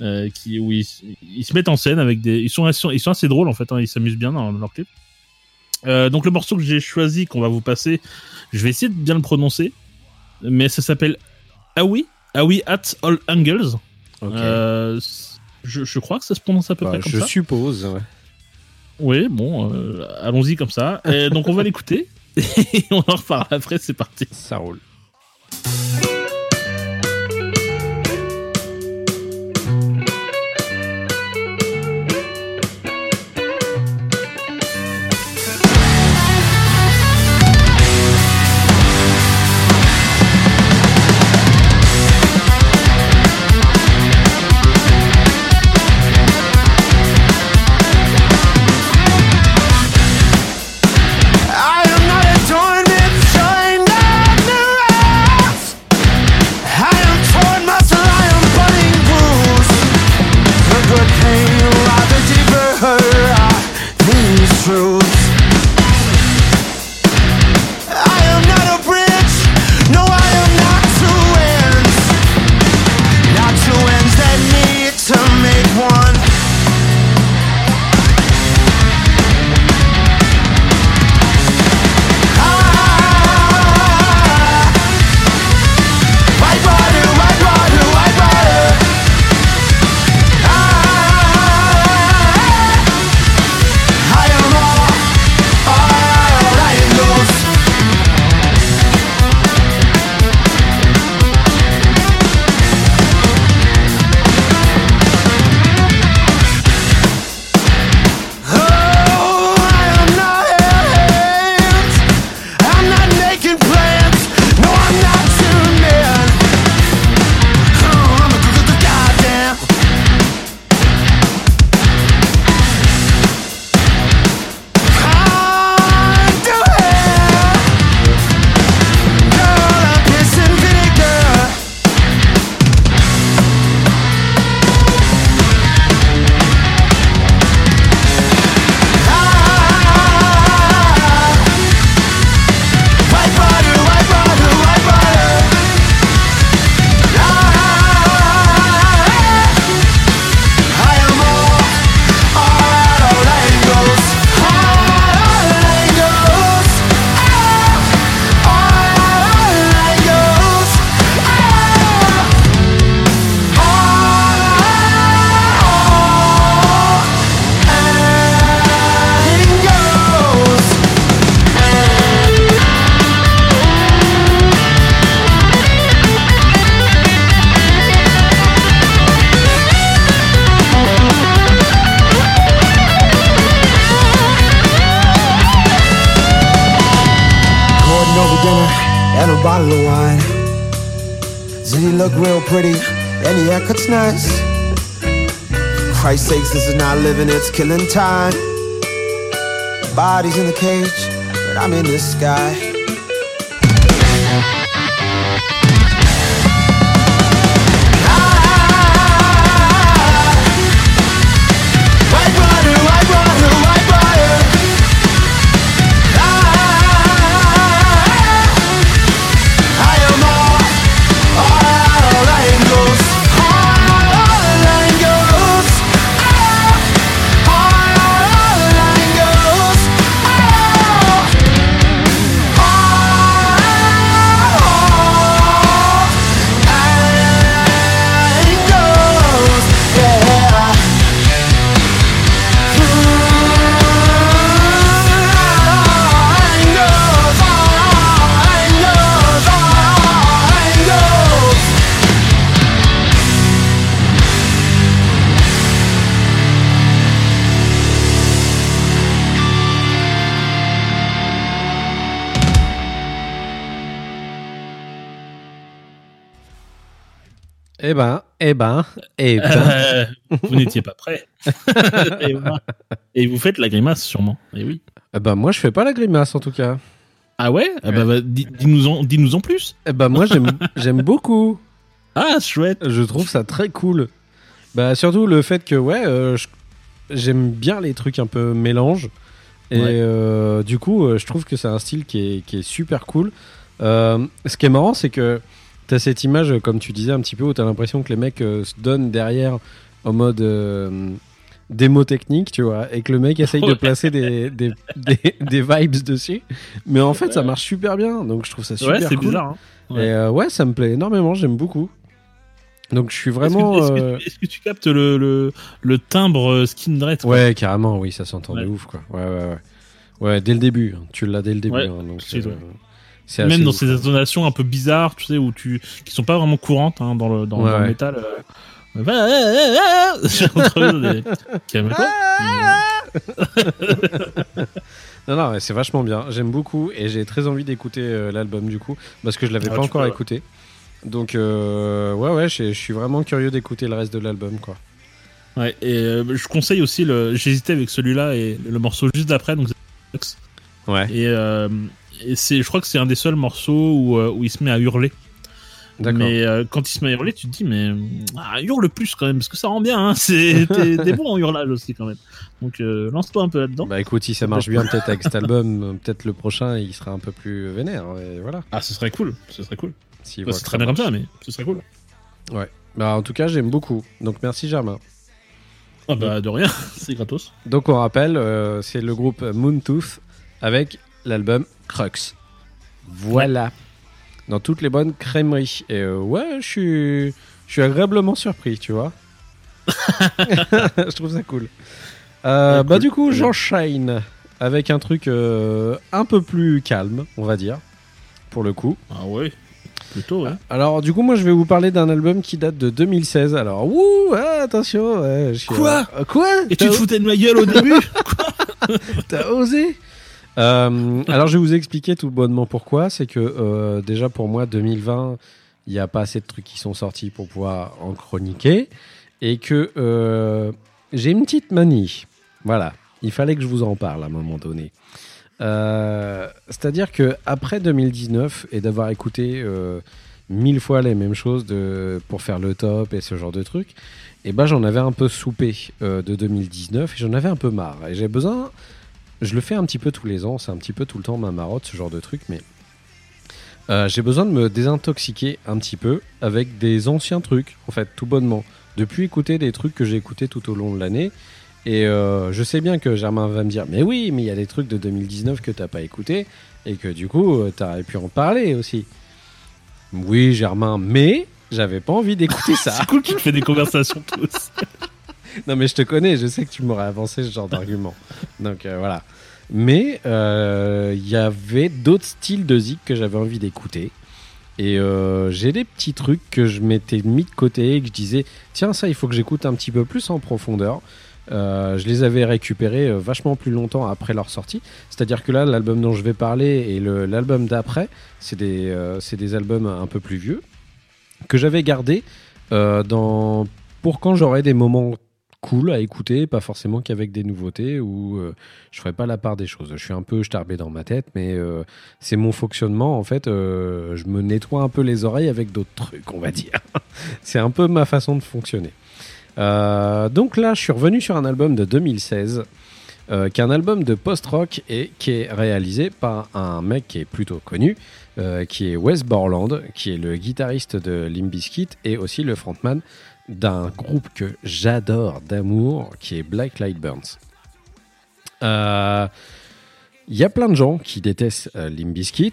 euh, qui où ils, ils se mettent en scène avec des, ils sont sont, ils sont assez drôles en fait, hein, ils s'amusent bien dans leur clip. Euh, donc le morceau que j'ai choisi, qu'on va vous passer, je vais essayer de bien le prononcer, mais ça s'appelle Ah oui, Ah oui at all angles. Ok. Euh, je, je crois que ça se prononce à peu Bah, près comme je ça. suppose. ouais. Oui, bon, euh, allons-y comme ça. Et donc on va l'écouter et on en reparle après. C'est parti. Ça roule. And a bottle of wine. Ziggy look real pretty, and the haircut's nice. Christ's sakes, this is not living, it's killing time. Body's in the cage, but I'm in the sky. Eh ben, eh ben, eh ben. Euh, vous n'étiez pas prêt. et, voilà. Et vous faites la grimace sûrement. Et oui. Eh ben, moi, je fais pas la grimace en tout cas. Ah ouais, Ah bah, bah, dis- Dis-nous en, dis-nous en plus. Eh ben, moi, j'aime, beaucoup. Ah chouette. Je trouve ça très cool. Bah, surtout le fait que, ouais, euh, j'aime bien les trucs un peu mélange. Et Ouais. euh, du coup, euh, je trouve que c'est un style qui est, qui est super cool. Euh, ce qui est marrant, c'est que tu as cette image, comme tu disais un petit peu, où tu as l'impression que les mecs euh, se donnent derrière en mode euh, démo technique, tu vois, et que le mec essaye de placer des, des, des, des vibes dessus. Mais en fait, ça marche super bien. Donc, je trouve ça super ouais, c'est cool. bizarre. hein. Ouais. Et euh, ouais, ça me plaît énormément, j'aime beaucoup. Donc je suis vraiment. Est-ce que, est-ce que- est-ce que tu captes le, le, le timbre skin dread Ouais, carrément, oui, ça s'entend de ouf, quoi. Ouais, ouais, ouais. Ouais, dès le début, hein. tu l'as dès le début. Hein, donc, c'est Même assez dans ouf, ces intonations un peu bizarres, tu sais, où tu, qui sont pas vraiment courantes hein, dans le, dans, Ouais, dans le ouais. métal. euh. Non, non, c'est vachement bien. J'aime beaucoup et j'ai très envie d'écouter euh, l'album du coup, parce que je l'avais Ah, pas encore peux, ouais. écouté. Donc, euh, ouais, ouais, je suis vraiment curieux d'écouter le reste de l'album, quoi. Ouais, et euh, je conseille aussi le. J'hésitais avec celui-là et le morceau juste d'après, donc c'est Ouais, Et, euh, et c'est, je crois que c'est un des seuls morceaux où, euh, où il se met à hurler. d'accord. Mais euh, quand il se met à hurler, tu te dis, mais ah, hurle plus quand même, parce que ça rend bien. Hein. C'est, t'es, t'es bon en hurlage aussi quand même. Donc euh, lance-toi un peu là-dedans. Bah écoute, si ça marche bien peut-être avec cet album, peut-être le prochain il sera un peu plus vénère. Et voilà. Ah, ce serait cool. Ce serait cool. S'il Bah, c'est très bien comme ça, mais ce serait cool. Bah, en tout cas, j'aime beaucoup. Donc merci Germain. Ah bah de rien, c'est gratos. Donc on rappelle, euh, c'est le groupe Moontooth avec l'album Crux. Voilà. Dans toutes les bonnes crèmeries. Et euh, ouais, je suis, je suis agréablement surpris, tu vois. je trouve ça cool. Euh, Ouais, bah cool. du coup, j'enchaîne avec un truc euh, un peu plus calme, on va dire, pour le coup. Ah ouais, plutôt ouais. Alors du coup, moi, je vais vous parler d'un album qui date de 2016. Alors, ouh, ah, attention. ouais, je suis- Quoi? euh, Quoi? Et tu te foutais de ma gueule au début? T'as osé? Euh, Alors, je vais vous expliquer tout bonnement pourquoi. C'est que euh, déjà pour moi, 2020, il n'y a pas assez de trucs qui sont sortis pour pouvoir en chroniquer. Et que euh, j'ai une petite manie. Voilà. Il fallait que je vous en parle à un moment donné. C'est-à-dire que après 2019 et d'avoir écouté mille fois les mêmes choses de, pour faire le top et ce genre de trucs, et ben j'en avais un peu soupé de 2019 et j'en avais un peu marre. Et j'ai besoin, je le fais un petit peu tous les ans, c'est un petit peu tout le temps ma marotte ce genre de truc, mais euh, j'ai besoin de me désintoxiquer un petit peu avec des anciens trucs, en fait, tout bonnement. Depuis écouter des trucs que j'ai écoutés tout au long de l'année. Et euh, je sais bien que Germain va me dire, mais oui, mais il y a des trucs de 2019 que t'as pas écouté et que du coup, euh, t'aurais pu en parler aussi. Oui, Germain, mais j'avais pas envie d'écouter ça. C'est cool qu'il te fait des conversations tous. Non, mais je te connais, je sais que tu m'aurais avancé ce genre d'argument. Donc euh, voilà. Mais euh, il y avait d'autres styles de zik que j'avais envie d'écouter. Et euh, j'ai des petits trucs que je m'étais mis de côté et que je disais, tiens, ça, il faut que j'écoute un petit peu plus en profondeur. euh, je les avais récupérés euh, vachement plus longtemps après leur sortie. C'est-à-dire que là, l'album dont je vais parler et l'album d'après, c'est des, euh, des albums un peu plus vieux que j'avais gardés euh, dans, pour quand j'aurais des moments cool à écouter, pas forcément qu'avec des nouveautés où euh, je ferai pas la part des choses. Je suis un peu starbé dans ma tête, mais euh, c'est mon fonctionnement. En fait, euh, je me nettoie un peu les oreilles avec d'autres trucs, on va dire. c'est un peu ma façon de fonctionner. Donc là, je suis revenu sur un album de 2016, euh, qui est un album de post-rock et qui est réalisé par un mec qui est plutôt connu, qui est Wes Borland, qui est le guitariste de Limp Bizkit et aussi le frontman d'un groupe que j'adore d'amour, qui est Black Light Burns. Euh, Il y a plein de gens qui détestent euh, Limp Bizkit,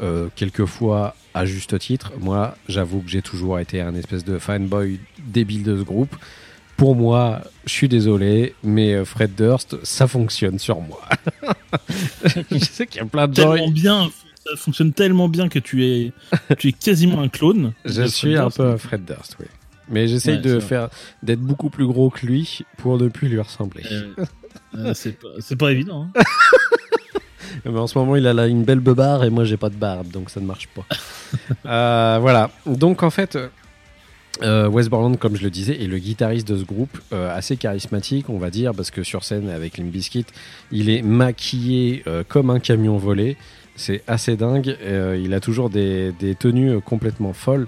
euh, quelquefois à juste titre. Moi, j'avoue que j'ai toujours été un espèce de fanboy débile de ce groupe. Pour moi, je suis désolé, mais euh, Fred Durst, ça fonctionne sur moi. je sais qu'il y a plein de gens. Tellement bien, ça fonctionne tellement bien que tu es, tu es quasiment un clone. Je suis Fred un Durst. peu Fred Durst, oui. Mais j'essaye Ouais, de faire d'être beaucoup plus gros que lui pour ne plus lui ressembler. Euh, euh, c'est pas, évident. hein. Mais en ce moment, il a là une belle beubare et moi, j'ai pas de barbe, donc ça ne marche pas. Euh, voilà. Donc, en fait, euh, Wes Borland, comme je le disais, est le guitariste de ce groupe, euh, assez charismatique, on va dire, parce que sur scène, avec Limp Bizkit, il est maquillé euh, comme un camion volé. C'est assez dingue. Il a toujours des, des tenues complètement folles.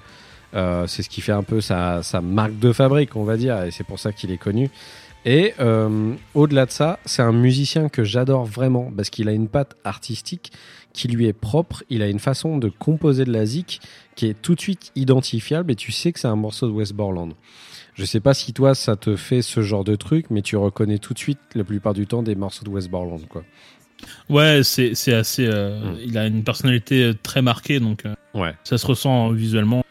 Euh, c'est ce qui fait un peu sa, sa marque de fabrique, on va dire, et c'est pour ça qu'il est connu. Et euh, au-delà de ça, c'est un musicien que j'adore vraiment parce qu'il a une patte artistique qui lui est propre. Il a une façon de composer de la zik qui est tout de suite identifiable et tu sais que c'est un morceau de West Borland. Je sais pas si toi ça te fait ce genre de truc, mais tu reconnais tout de suite la plupart du temps des morceaux de West Borland, quoi. Ouais, c'est assez. euh, Mm. Il a une personnalité très marquée, donc euh, Ouais. ça se ressent visuellement.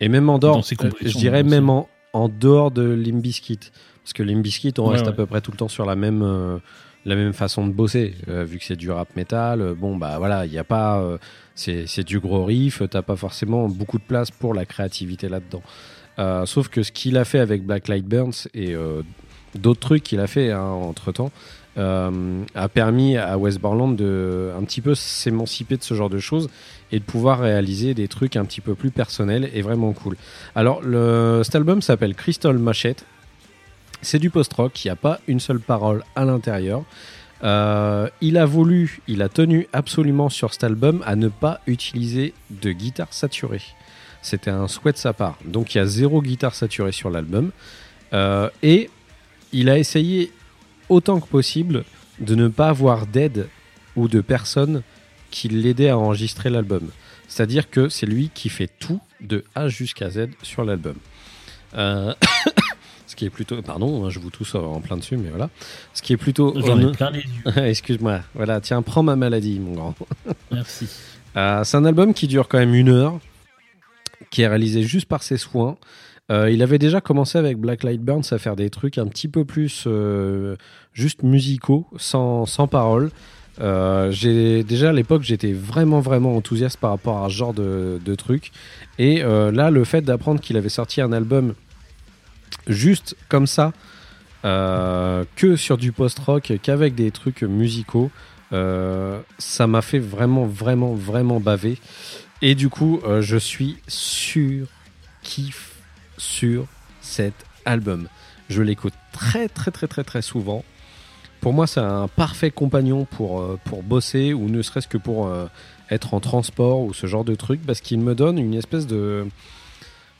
Et même en dehors, euh, je dirais même en, en dehors de Limbiskit. Parce que Limbiskit, on Ouais, reste à peu près tout le temps sur la même, euh, la même façon de bosser. Euh, vu que c'est du rap metal, euh, bon, bah voilà, il n'y a pas. c'est du gros riff, t'as pas forcément beaucoup de place pour la créativité là-dedans. Sauf que ce qu'il a fait avec Black Light Burns et d'autres trucs qu'il a fait entre temps a permis à West Borland de un petit peu s'émanciper de ce genre de choses et de pouvoir réaliser des trucs un petit peu plus personnels et vraiment cool. Alors, cet album s'appelle Crystal Machete. C'est du post-rock, il n'y a pas une seule parole à l'intérieur. Euh, il a voulu, il a tenu absolument sur cet album à ne pas utiliser de guitare saturée. C'était un souhait de sa part. Donc il y a zéro guitare saturée sur l'album. Euh, et il a essayé autant que possible de ne pas avoir d'aide ou de personne qui l'aidaient à enregistrer l'album. C'est-à-dire que c'est lui qui fait tout de A jusqu'à Z sur l'album. Euh, ce qui est plutôt... Pardon, hein, je vous tousse en plein dessus, mais voilà. Ce qui est plutôt... J'en ai plein les yeux. Excuse-moi. Voilà, tiens, prends ma maladie, mon grand. Merci. Euh, c'est un album qui dure quand même une heure, qui est réalisé juste par ses soins. Euh, il avait déjà commencé avec Black Light Burns à faire des trucs un petit peu plus euh, juste musicaux, sans, sans paroles. Euh, déjà à l'époque j'étais vraiment vraiment enthousiaste par rapport à ce genre de, de trucs. Et là le fait d'apprendre qu'il avait sorti un album juste comme ça que sur du post-rock qu'avec des trucs musicaux ça m'a fait vraiment vraiment vraiment baver. Et du coup je suis sur kiff sur cet album je l'écoute très très très très très souvent pour moi, c'est un parfait compagnon pour, euh, bosser ou ne serait-ce que pour euh, être en transport ou ce genre de truc parce qu'il me donne une espèce de.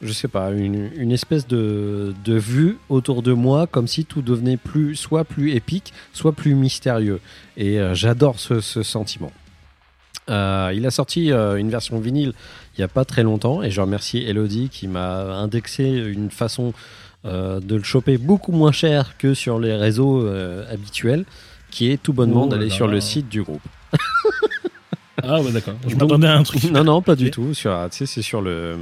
Je sais pas, une, espèce de, de vue autour de moi comme si tout devenait plus, soit plus épique, soit plus mystérieux. Et euh, j'adore ce sentiment. Euh, il a sorti euh, une version vinyle il n'y a pas très longtemps et je remercie Elodie qui m'a indexé une façon euh, de le choper beaucoup moins cher que sur les réseaux euh, habituels, qui est tout bonnement d'aller sur le site du groupe. Ah ouais, d'accord. Je m'attendais à un truc. non, non, pas du tout. Sur, tu sais, c'est sur le,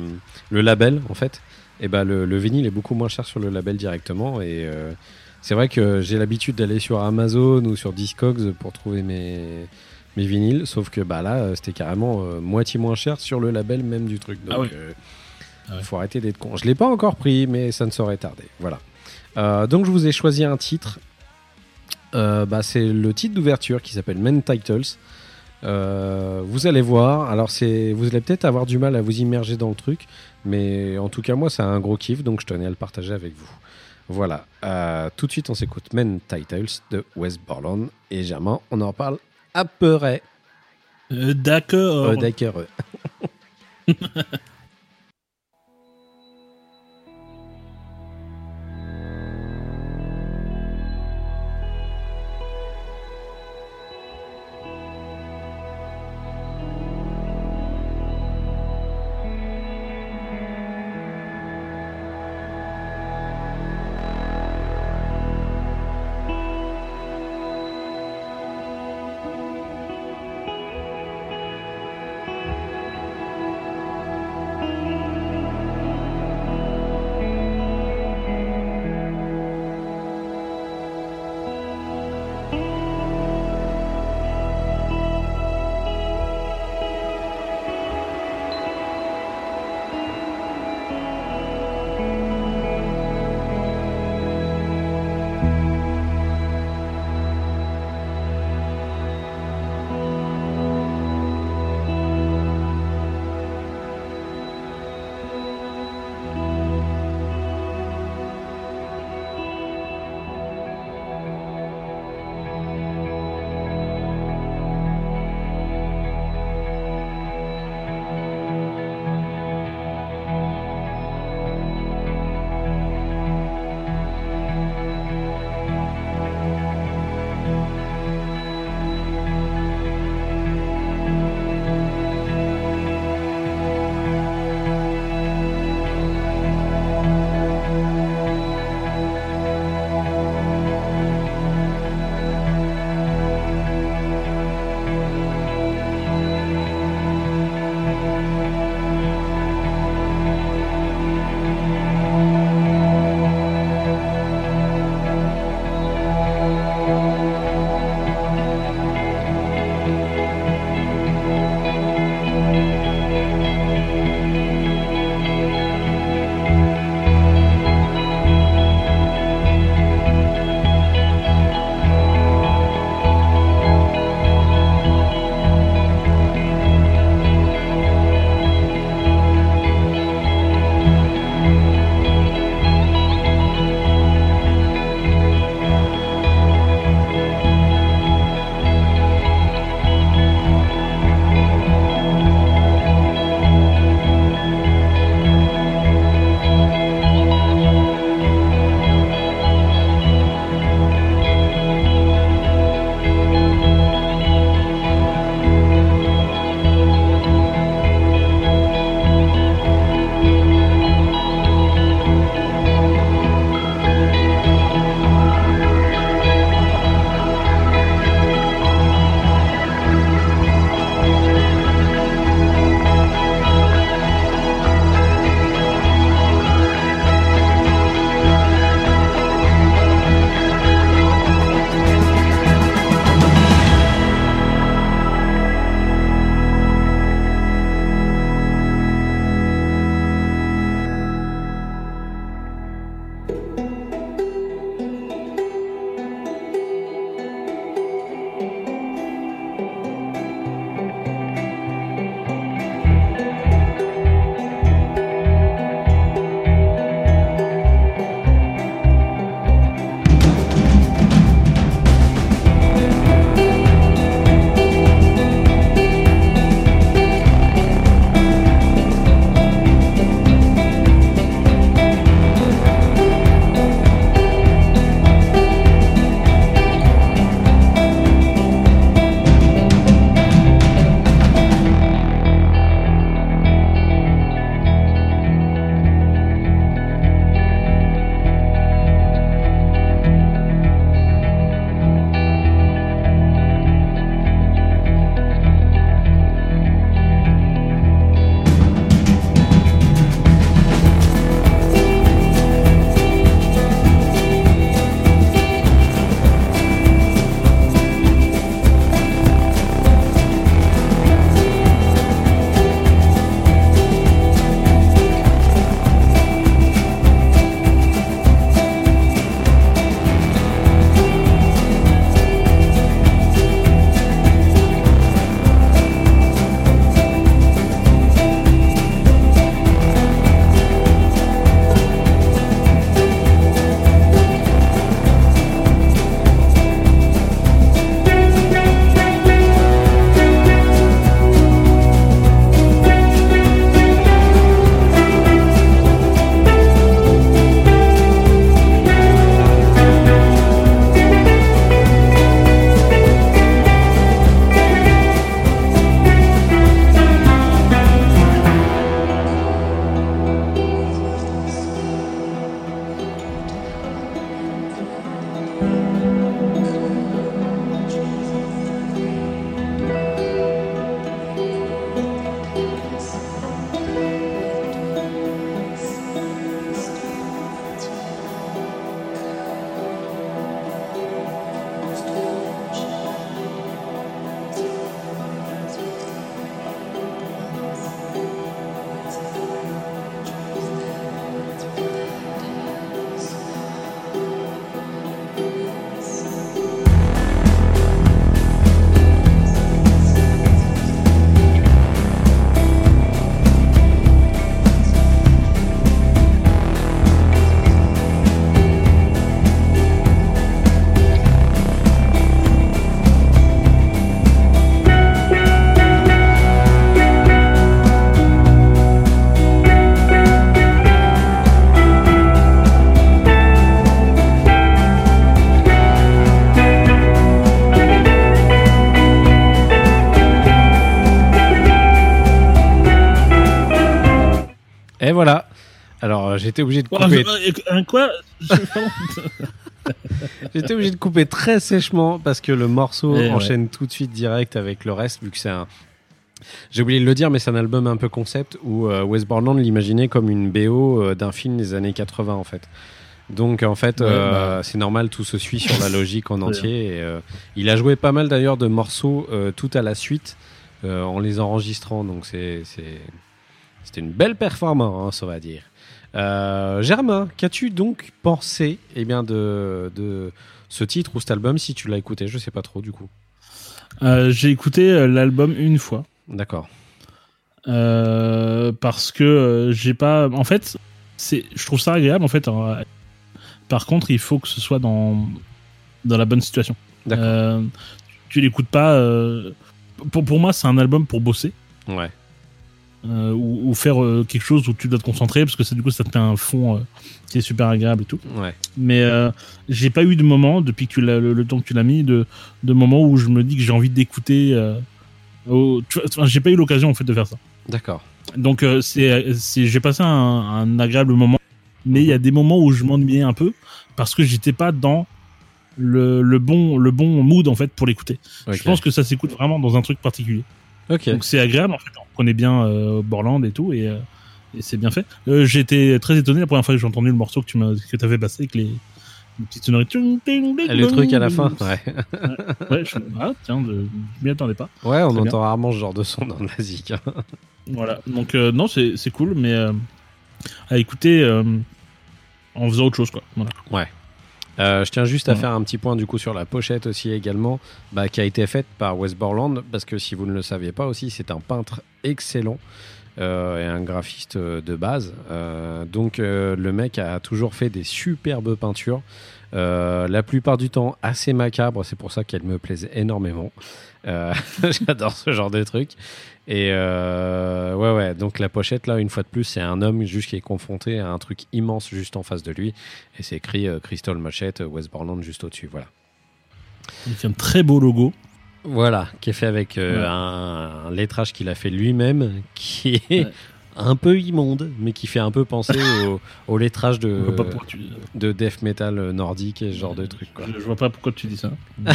le label en fait. Et ben le, le vinyle est beaucoup moins cher sur le label directement. Et euh, c'est vrai que j'ai l'habitude d'aller sur Amazon ou sur Discogs pour trouver mes mes vinyles, sauf que bah là euh, c'était carrément euh, moitié moins cher sur le label même du truc. Donc Ah ouais. euh, Ah ouais. faut arrêter d'être con. Je l'ai pas encore pris, mais ça ne saurait tarder. Voilà. Euh, donc je vous ai choisi un titre bah, c'est le titre d'ouverture qui s'appelle Men Titles. Vous allez voir. Alors, c'est, vous allez peut-être avoir du mal à vous immerger dans le truc, mais en tout cas, moi, c'est un gros kiff, donc je tenais à le partager avec vous. Voilà. Tout de suite, on s'écoute Men Titles de West Borland et Germain, on en parle à peu près. Euh, D'accord. Euh, D'accord. J'étais obligé de couper. un quoi. J'étais obligé de couper très sèchement parce que le morceau Eh ouais. enchaîne tout de suite direct avec le reste, vu que c'est un. J'ai oublié de le dire, mais c'est un album un peu concept où euh, Wes Borland l'imaginait comme une BO euh, d'un film des années 80 en fait. Donc en fait, Ouais, euh, bah. c'est normal, tout se suit sur la logique en entier. Et, euh, il a joué pas mal d'ailleurs de morceaux tout à la suite en les enregistrant, donc c'est c'est- c'était une belle performance, on va dire. Euh, Germain, qu'as-tu donc pensé eh bien, de, de ce titre ou cet album si tu l'as écouté? Je sais pas trop du coup. Euh, J'ai écouté euh, l'album une fois. D'accord. Euh, parce que j'ai pas. En fait, c'est. Je trouve ça agréable en fait. euh, Par contre, il faut que ce soit dans dans la bonne situation. D'accord. Tu l'écoutes pas. Pour pour moi, c'est un album pour bosser Ouais. Euh, ou, ou faire euh, quelque chose où tu dois te concentrer parce que ça du coup ça te fait un fond euh, qui est super agréable et tout. Ouais. Mais euh, j'ai pas eu de moment depuis que tu le, le temps que tu l'as mis de de moment où je me dis que j'ai envie d'écouter. Enfin, j'ai pas eu l'occasion en fait de faire ça. D'accord. Donc c'est, j'ai passé un, un agréable moment, mais il y a des moments où je m'ennuyais un peu parce que j'étais pas dans le, le bon le bon mood en fait pour l'écouter. Je pense que ça s'écoute vraiment dans un truc particulier. Donc c'est agréable en fait. On connaît bien euh, Borland et tout et, euh, et c'est bien fait. Euh, j'étais très étonné la première fois que j'ai entendu le morceau que tu m'as que t'avais passé avec les, les petites sonneries. Le truc à la fin. Ouais. Ouais, je, ah tiens, je, je m'y attendais pas. Ouais, on entend rarement ce genre de son dans de la zik. hein. Voilà. Donc euh, non, c'est cool, mais euh, à écouter euh, en faisant autre chose quoi. Voilà. Euh, je tiens juste à Ouais. faire un petit point du coup sur la pochette aussi également, bah, qui a été faite par Wes Borland, parce que si vous ne le saviez pas aussi, c'est un peintre excellent euh, et un graphiste euh, de base. Euh, donc le mec a toujours fait des superbes peintures, euh, la plupart du temps assez macabres, c'est pour ça qu'elles me plaisent énormément. Euh, J'adore ce genre de truc. Et euh, ouais, ouais, donc la pochette là, une fois de plus, c'est un homme juste qui est confronté à un truc immense juste en face de lui. Et c'est écrit Crystal Machette, West Borland juste au-dessus. Voilà. Donc un très beau logo. Voilà, qui est fait avec euh, Ouais. un, un lettrage qu'il a fait lui-même, qui est Ouais. Un peu immonde, mais qui fait un peu penser au, au lettrage de, tu, de death metal nordique et ce genre de truc. Quoi. je, je vois pas pourquoi tu dis ça.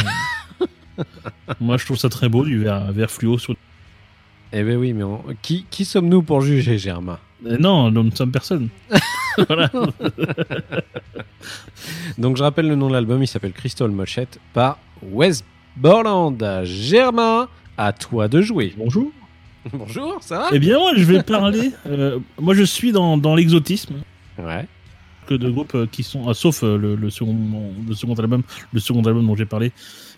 Moi, je trouve ça très beau du vert, vert fluo sur. Eh ben oui, mais on- qui, qui sommes-nous pour juger, Germain Euh, non, nous ne sommes personne. voilà. Donc je rappelle le nom de l'album, il s'appelle Crystal Machette par Wes Borland. Germain, à toi de jouer. Bonjour. Bonjour, ça va? Eh bien, moi, je vais parler. euh, moi, je suis dans, dans l'exotisme Ouais. que de groupes euh, qui sont, ah, sauf le, le second, le second album, le second album dont j'ai parlé,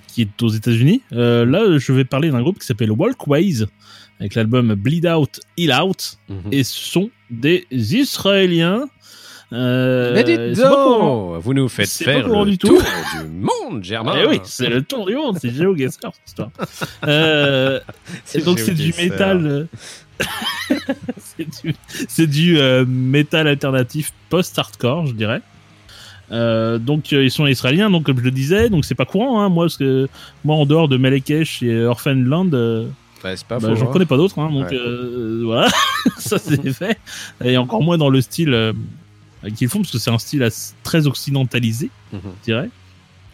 qui est aux États-Unis. Euh, là, je vais parler d'un groupe qui s'appelle Walkways, avec l'album Bleed Out, Heal Out, Mhm. et ce sont des Israéliens. Euh, Mais dites donc, vous nous faites faire le du tour du monde, Germain. Eh oui, c'est le tour du monde, c'est GeoGuessr cette histoire. Euh, donc c'est du métal. euh, c'est du, c'est du euh, métal alternatif post-hardcore, je dirais. Euh, donc euh, ils sont israéliens, donc comme je le disais, donc c'est pas courant. Hein, moi, parce que moi en dehors de Melekesh et Orphanland, euh, Ouais, c'est pas bah, j'en hein. connais pas d'autres. Hein, donc Ouais. voilà, ça c'est fait. Et encore moins dans le style qu'ils font, parce que c'est un style très occidentalisé Mhm. je dirais.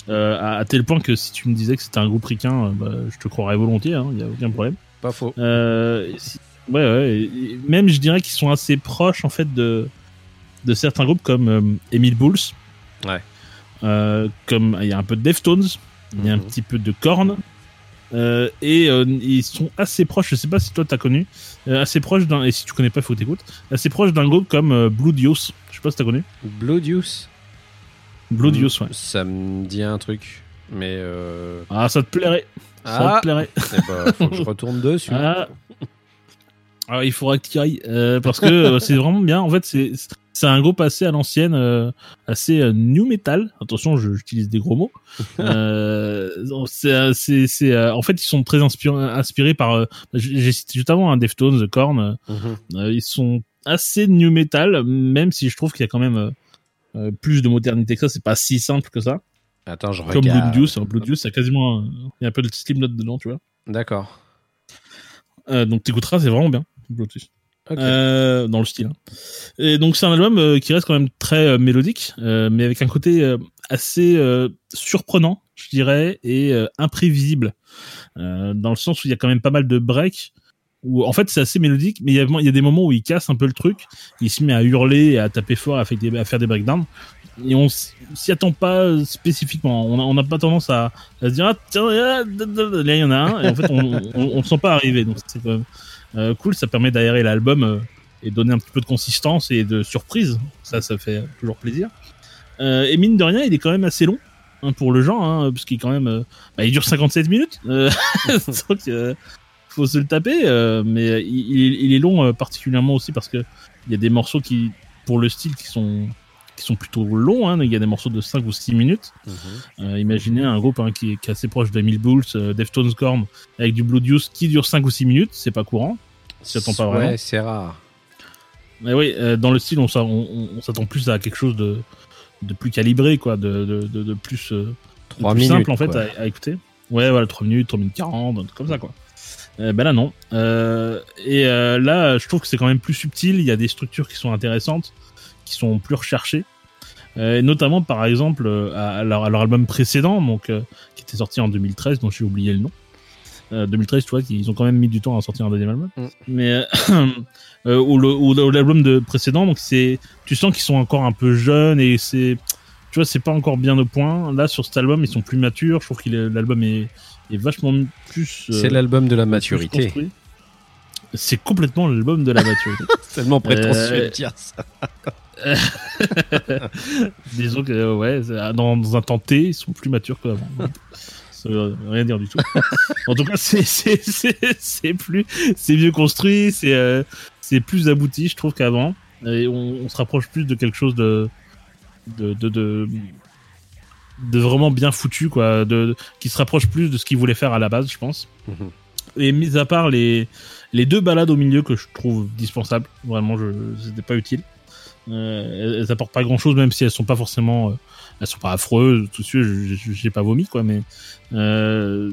Euh, à, à tel point que si tu me disais que c'était un groupe ricain, euh, bah, je te croirais volontiers, il n'y a aucun problème. Pas faux. Euh, si- ouais, ouais, et- et même je dirais qu'ils sont assez proches en fait de, de certains groupes comme euh, Emile Bulls. Ouais. Comme il y a un peu de Deftones, il y a un Mhm. petit peu de Korn. Et ils sont assez proches, je sais pas si toi t'as connu, assez proches d'un, et si tu connais pas, faut que t'écoutes, assez proches d'un groupe comme Youth. Je sais pas si t'as connu. Blood Use. Blood Youth, ouais. Ça me dit un truc, mais euh... Ah, ça te plairait. Ça ah, te plairait. eh ben, faut que je retourne dessus. Ah. Ah, il faudra que tu y ailles euh, parce que euh, c'est vraiment bien. En fait, c'est c'est un groupe assez à l'ancienne, euh, assez euh, new metal. Attention, je- j'utilise des gros mots. Euh, c'est c'est euh, en fait ils sont très inspirés inspirés par. euh, j'ai cité juste avant un Deftones, The Korn. euh, Mhm. euh, ils sont assez new metal, même si je trouve qu'il y a quand même euh, euh, plus de modernité que ça. C'est pas si simple que ça. Attends, je Comme regarde. Blood Juice, hein, Blood Juice, c'est quasiment il y a un peu de Slipknot dedans, tu vois. D'accord. Euh, donc t'écouteras, c'est vraiment bien. Blood. Ok. euh, dans le style. hein. Et donc c'est un album euh, qui reste quand même très euh, mélodique, mais avec un côté assez surprenant, je dirais, et imprévisible, dans le sens où il y a quand même pas mal de breaks. Où, en fait, c'est assez mélodique, mais il y, a, des moments où il casse un peu le truc. Il se met à hurler, à taper fort, à faire des, breakdowns. Et on s'y attend pas euh, spécifiquement. On n'a pas tendance à, se dire, ah, tiens, ah, da, da. là, il y en a un. Et en fait, on, le sent pas arriver. Donc, c'est même euh, cool. Ça permet d'aérer l'album euh, et donner un petit peu de consistance et de surprise. Ça, ça fait toujours plaisir. Euh, et mine de rien, il est quand même assez long hein, pour le genre, hein, parce qu'il quand même, euh, bah, il dure 57 minutes. Euh, euh, faut se le taper. euh, mais il, il est- long euh, particulièrement aussi parce que il y a des morceaux qui, pour le style, qui sont qui sont plutôt longs. Hein, il y a des morceaux de 5 ou 6 minutes. Mhm. Euh, imaginez un groupe hein, qui, est, qui est assez proche de Emil Bulls, Deftones Korn, avec du Blood Use qui dure 5 ou 6 minutes, c'est pas courant. S'y attend pas vraiment. Ouais, c'est rare. Mais oui, dans le style, on, s'a- on, on- on s'attend plus à quelque chose de, de plus calibré, quoi, de, de, de, de plus, euh, de 3 plus minutes. simple en fait à, à écouter. Ouais, voilà, 3 minutes, 3 minutes 40, un truc comme ça, quoi. Euh, ben là, non. Euh, et euh, là, je trouve que c'est quand même plus subtil. Il y a des structures qui sont intéressantes, qui sont plus recherchées. Euh, notamment, par exemple, à, leur, à leur album précédent, donc, qui était sorti en 2013, dont j'ai oublié le nom. Euh, 2013, tu vois, ils ont quand même mis du temps à sortir un deuxième album. Mm. Mais ou l'album de précédent, donc c'est, tu sens qu'ils sont encore un peu jeunes et c'est, tu vois, c'est pas encore bien au point. Là, sur cet album, ils sont plus matures. Je trouve que l'album est, est vachement plus. euh, C'est l'album de la maturité. C'est complètement l'album de la maturité. C'est tellement prétentieux Euh, de dire ça. Disons que euh, ouais, c'est- dans, dans un temps T, ils sont plus matures qu'avant. Ça veut rien dire du tout. en tout cas, c'est plus c'est mieux construit, c'est euh, c'est plus abouti, je trouve qu'avant. Et on, on se rapproche plus de quelque chose de de de de, de vraiment bien foutu quoi, de, qui se rapproche plus de ce qu'ils voulaient faire à la base, je pense. Mhm. Et mis à part les les deux balades au milieu que je trouve dispensables, vraiment, je c'était pas utile. Euh, elles, apportent pas grand chose, même si elles sont pas forcément, euh, elles sont pas affreuses. Tout de suite, j'ai pas vomi quoi, mais euh,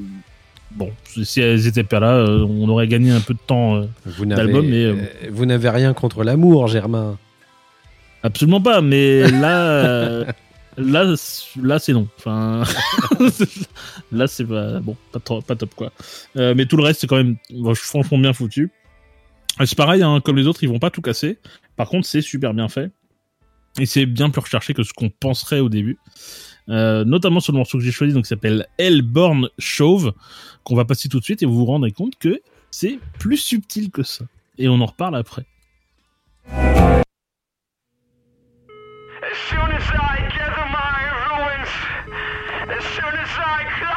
bon, si elles étaient pas là, euh, on aurait gagné un peu de temps. d'album, mais, vous n'avez rien contre l'amour, Germain. absolument pas, mais là, là, là, c'est non. Enfin, là, c'est pas bon, pas, trop- pas top quoi. Euh, mais tout le reste, c'est quand même franchement bien foutu. Et C'est pareil, hein, comme les autres, ils vont pas tout casser. Par contre, c'est super bien fait. Et c'est bien plus recherché que ce qu'on penserait au début. Euh, notamment sur le morceau que j'ai choisi, donc qui s'appelle Hellborn Chauve, qu'on va passer tout de suite et vous vous rendrez compte que c'est plus subtil que ça. Et on en reparle après. As soon as I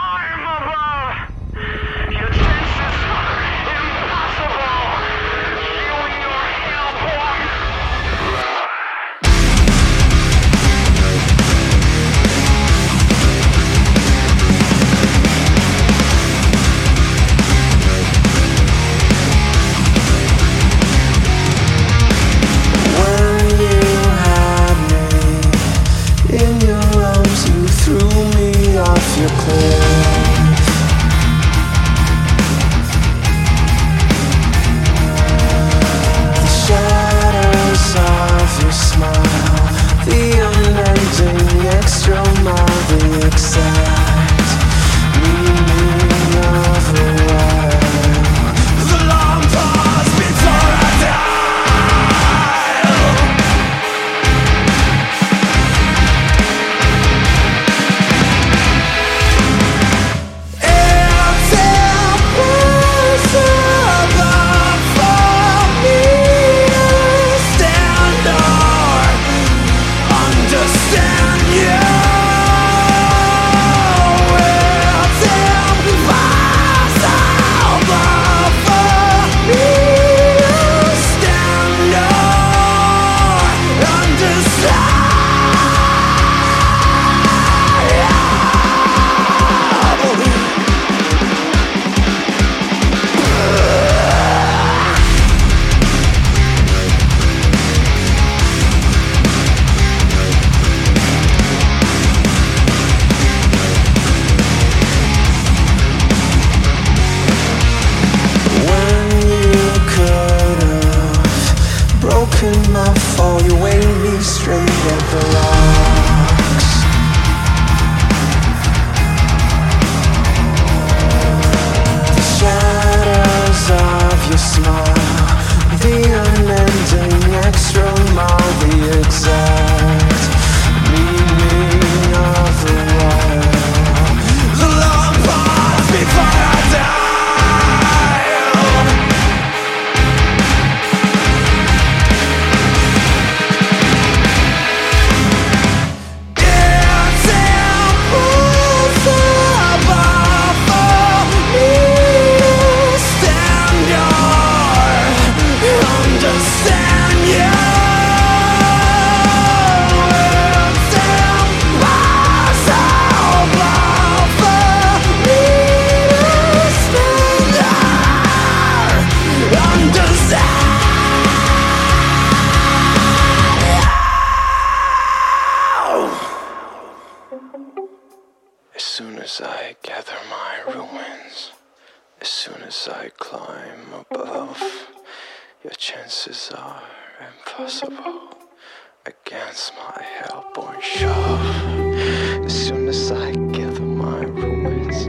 against my hellborn shove. As soon as I gather my ruins,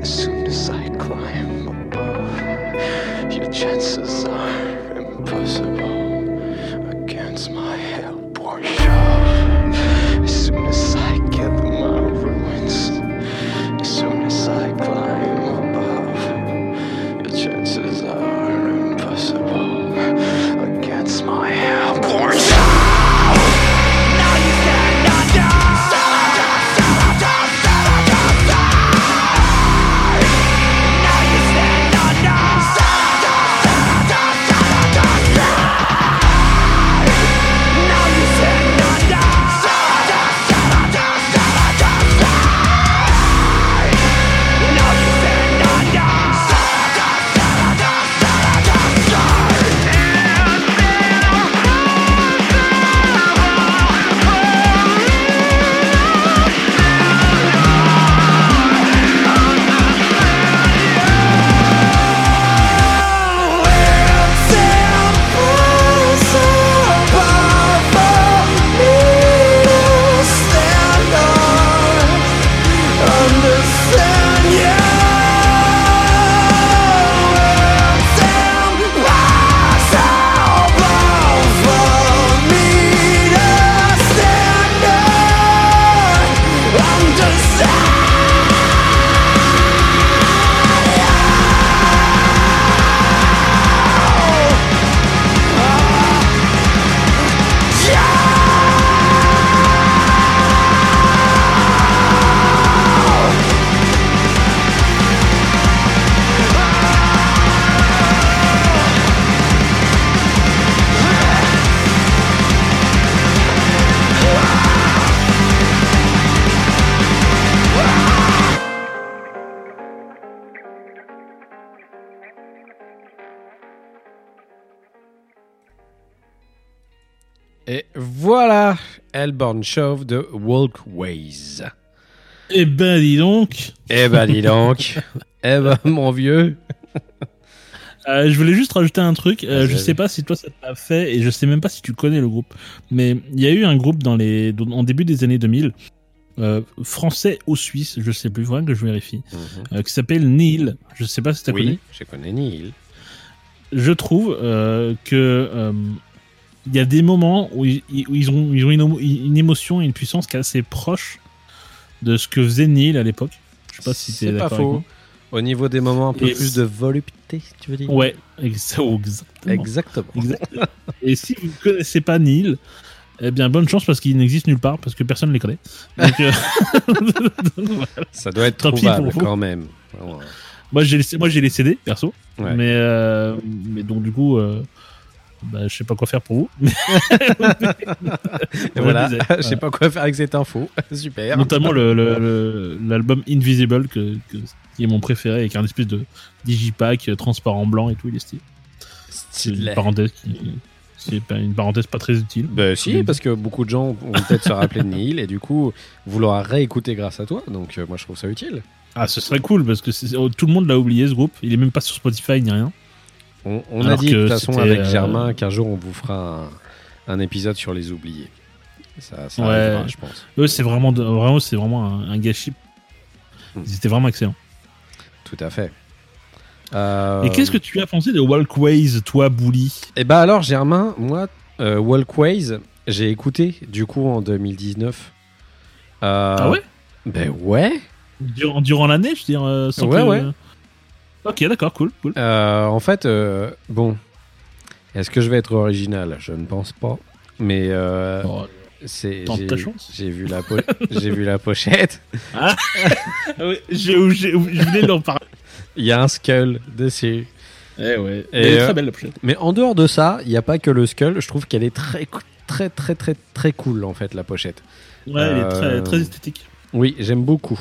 as soon as I climb above, your chances are Shove de Walkways. Eh ben, dis donc. Eh ben dis donc. eh ben mon vieux. Euh, je voulais juste rajouter un truc. Euh, je sais pas si toi ça t'a fait et je sais même pas si tu connais le groupe. Mais il y a eu un groupe dans les, en début des années 2000, euh, français ou suisse, je sais plus, vraiment que je vérifie, euh, qui s'appelle Neil. Je sais pas si t'as connu. Oui, je connais Neil. Je trouve que il y a des moments où ils, où ils ont, ils ont une, émotion et une puissance qui est assez proche de ce que faisait Neil à l'époque. Je sais pas si C'est pas faux. Au niveau des moments un peu Et plus de volupté, tu veux dire? Ouais, oh, exactement. Exactement. Exactement. Et si vous ne connaissez pas Neil, eh bien, bonne chance parce qu'il n'existe nulle part, parce que personne ne les connaît. Donc, euh, donc, voilà. Ça doit être trouvable quand même. Moi, j'ai les, moi, j'ai les CD, perso. Ouais. Mais, euh, mais donc, du coup, euh, bah, je sais pas quoi faire pour vous. Voilà, je sais pas quoi faire avec cette info. Super. Notamment le- le- le- l'album Invisible, que, que- qui est mon préféré, avec un espèce de digipack euh, transparent blanc et tout, il est stylé. C'est une parenthèse qui. C'est pas une parenthèse pas très utile. Bah si, parce que beaucoup de gens vont peut-être se rappeler de Neil et du coup vouloir réécouter grâce à toi. Donc euh, moi je trouve ça utile. Ah, ce serait cool parce que oh, tout le monde l'a oublié ce groupe. Il est même pas sur Spotify ni rien. On, on a dit de toute façon avec euh, Germain qu'un jour on vous fera un, un épisode sur les oubliés. Ça, ça Ouais. arrivera, je pense. Eux, c'est vraiment, de- vraiment, c'est vraiment un, un gâchis. Hmm. Ils étaient vraiment excellents. Tout à fait. Euh, Et qu'est-ce que tu as pensé de Walkways, toi, Bouli? Eh ben alors, Germain, moi, euh, Walkways, j'ai écouté du coup en 2019. Euh, Ah ouais? Ben ouais. Durant, durant l'année, je veux dire, euh, sans Ouais, que- ouais. Ok, d'accord, cool, cool. Euh, en fait, euh, bon, est-ce que je vais être original? Je ne pense pas. Mais euh, Bon, c'est tente j'ai- ta chance. J'ai vu la j'ai vu la pochette. Ah oui, j'ai, j'ai- je voulais leur parler. Il y a un skull dessus. Eh ouais. Et, Elle est euh, très belle la pochette. Mais en dehors de ça, il n'y a pas que le skull. Je trouve qu'elle est très très très très très cool en fait la pochette. Ouais, elle est très, très esthétique. Oui, j'aime beaucoup.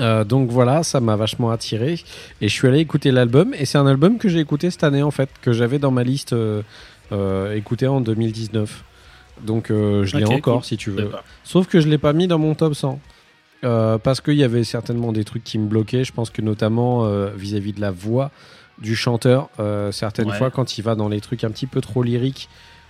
Euh, donc voilà, ça m'a vachement attiré et je suis allé écouter l'album et c'est un album que j'ai écouté cette année en fait, que j'avais dans ma liste euh, euh, écouté en 2019. Donc euh, je l'ai encore cool. si tu veux. Sauf que je l'ai pas mis dans mon top 100. Euh, parce qu'il y avait certainement des trucs qui me bloquaient. Je pense que notamment vis-à-vis de la voix du chanteur, certaines Ouais. fois quand il va dans les trucs un petit peu trop lyriques,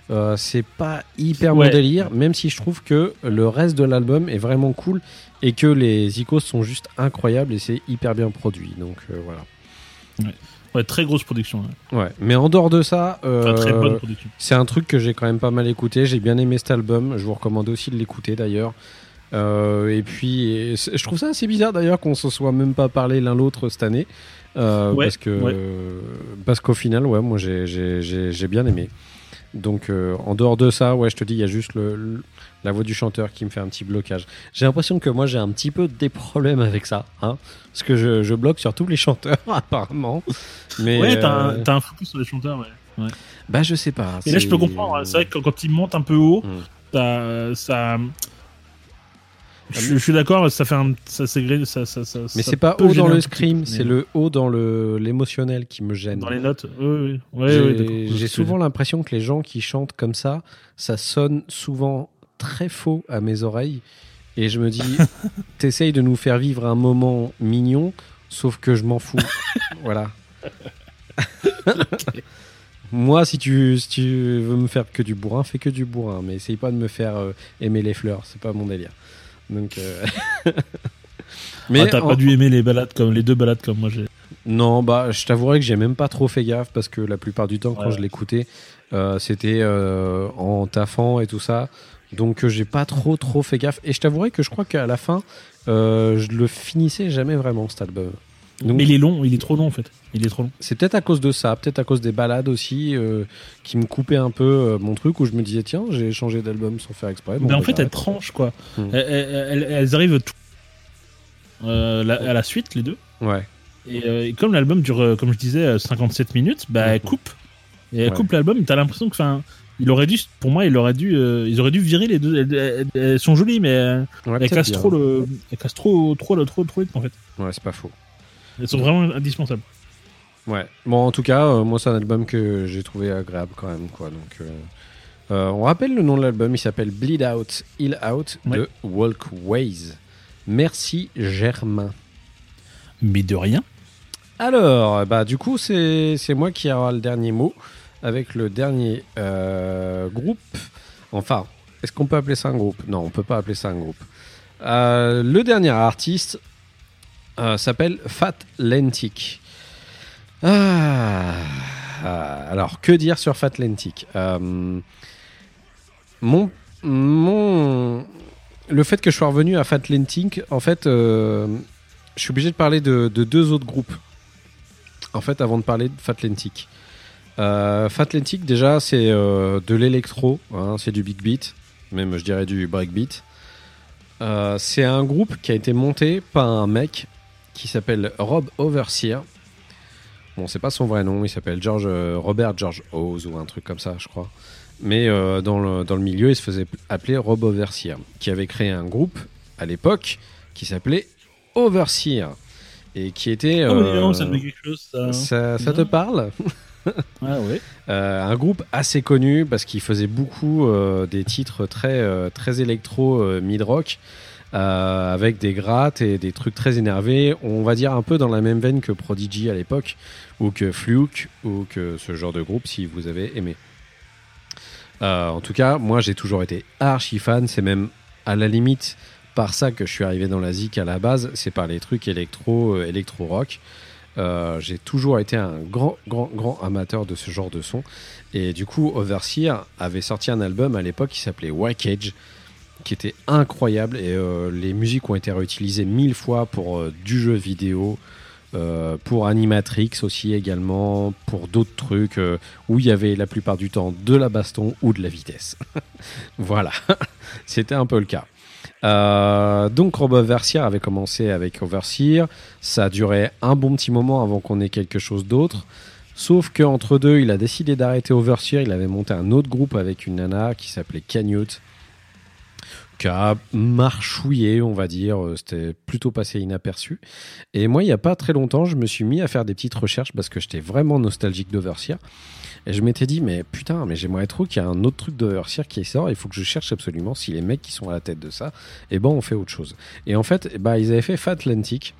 euh, c'est pas hyper Ouais. mon délire. Même si je trouve que le reste de l'album est vraiment cool et que les icônes sont juste incroyables et c'est hyper bien produit. Donc euh, voilà. Ouais, très grosse production. ouais. Ouais. Mais en dehors de ça, euh, Enfin, très bonne production. c'est un truc que j'ai quand même pas mal écouté. J'ai bien aimé cet album. Je vous recommande aussi de l'écouter d'ailleurs. Euh, et puis, et je trouve ça assez bizarre d'ailleurs qu'on se soit même pas parlé l'un l'autre cette année. Ouais, parce que parce qu'au final, ouais, moi j'ai- j'ai j'ai- j'ai bien aimé. Donc en dehors de ça, ouais, je te dis, il y a juste le, le- la voix du chanteur qui me fait un petit blocage. J'ai l'impression que moi j'ai un petit peu des problèmes avec ça, hein, parce que je, je bloque sur tous les chanteurs apparemment. Mais Ouais, t'as euh, un, t'as un focus sur les chanteurs, ouais. bah je sais pas. Et là, je peux comprendre. hein. C'est vrai que quand, ils montent un peu haut, Mm. t'as- ça. Je, je suis d'accord, ça fait un. Ça, ça, ça, ça, Mais c'est pas haut dans le scream, c'est mais le haut dans le l'émotionnel qui me gêne. Dans les notes. Oui, oui. Ouais, J'ai ouais, souvent l'impression que les gens qui chantent comme ça, ça sonne souvent très faux à mes oreilles. Et je me dis, t'essayes de nous faire vivre un moment mignon, sauf que je m'en fous. voilà. Moi, si tu, si tu veux me faire que du bourrin, fais que du bourrin. Mais essaye pas de me faire euh, aimer les fleurs, c'est pas mon délire. Donc. euh, Ah, t'as en- pas dû aimer les balades comme les deux balades comme moi j'ai. non, bah, je t'avouerai que j'ai même pas trop fait gaffe parce que la plupart du temps, quand je l'écoutais, euh, c'était en taffant et tout ça. Donc, euh, j'ai pas trop, trop fait gaffe. Et je t'avouerai que je crois qu'à la fin, euh, je le finissais jamais vraiment cet album. Donc, Mais il est long, il est trop long en fait. Il est trop long. c'est peut-être à cause de ça, peut-être à cause des balades aussi, euh, qui me coupaient un peu euh, mon truc où je me disais, tiens, j'ai changé d'album sans faire exprès. Bon, Mais en bah, fait, elles tranchent quoi. Hmm. Elles, elles- elles- elles arrivent tout. euh, la- à la suite, les deux. Ouais. Et, et comme l'album dure, comme je disais, euh, 57 minutes, bah, elle Mhm. coupe. Et elle Ouais. coupe l'album, t'as l'impression que, enfin, il aurait dû, pour moi, il aurait dû, euh, ils auraient dû virer les deux. Elles, elles- elles sont jolies, mais euh, Ouais, elles cassent bien. trop le, elles cassent trop, trop, trop, trop vite en fait. Ouais, c'est pas faux. Elles sont vraiment indispensables. Ouais. Bon, en tout cas, euh, moi, c'est un album que j'ai trouvé agréable quand même, quoi. Donc, on rappelle le nom de l'album. Il s'appelle Bleed Out, Heal Out de Walkways. Merci Germain. Mais de rien. Alors, bah, du coup, c'est c'est moi qui aura le dernier mot avec le dernier euh, groupe. Enfin, est-ce qu'on peut appeler ça un groupe? Non, on peut pas appeler ça un groupe. Euh, le dernier artiste euh, s'appelle Fat Lentic. Ah, alors, que dire sur Fat Lentic? Mon, mon, le fait que je sois revenu à Fat Lentic, en fait, je suis obligé de parler de, de deux autres groupes. En fait, avant de parler de Fatlentic. Euh, Fatlentic, déjà, c'est euh, de l'électro, hein, c'est du big beat, même je dirais du breakbeat. Euh, c'est un groupe qui a été monté par un mec qui s'appelle Rob Overseer. Bon, c'est pas son vrai nom, il s'appelle George, euh, Robert George Hawes ou un truc comme ça, je crois. Mais dans, le, dans le milieu, il se faisait appeler Rob Overseer, qui avait créé un groupe à l'époque qui s'appelait Overseer et qui était. Oh, non, ça me dit quelque chose. Ça. ça, ça te parle? Ah. Euh, Un groupe assez connu parce qu'il faisait beaucoup euh, des titres très, euh, très électro, mid-rock, avec des grattes et des trucs très énervés. On va dire un peu dans la même veine que Prodigy à l'époque, ou que Fluke, ou que ce genre de groupe, si vous avez aimé. En tout cas, moi j'ai toujours été archi fan. C'est même à la limite par ça que je suis arrivé dans la zik à la base. C'est par les trucs électro, électro rock. Euh, j'ai toujours été un grand, grand, grand amateur de ce genre de son. Et du coup, Overseer avait sorti un album à l'époque qui s'appelait Wackage, qui était incroyable. Et euh, les musiques ont été réutilisées mille fois pour euh, du jeu vidéo, pour Animatrix aussi également, pour d'autres trucs où il y avait la plupart du temps de la baston ou de la vitesse. voilà, c'était un peu le cas. Euh, donc Rob Overseer avait commencé avec Overseer, ça a duré un bon petit moment avant qu'on ait quelque chose d'autre. Sauf qu'entre deux, il a décidé d'arrêter Overseer. Il avait monté un autre groupe avec une nana qui s'appelait Canute, a marchouillé, on va dire. Euh, C'était plutôt passé inaperçu. Et moi, il n'y a pas très longtemps, je me suis mis à faire des petites recherches parce que j'étais vraiment nostalgique d'Overseer. Et je m'étais dit, mais putain, mais j'aimerais trop qu'il y ait un autre truc d'Overseer qui sort. Il faut que je cherche absolument si les mecs qui sont à la tête de ça, eh ben, on fait autre chose. Et en fait, ben, ils avaient fait Fatlantic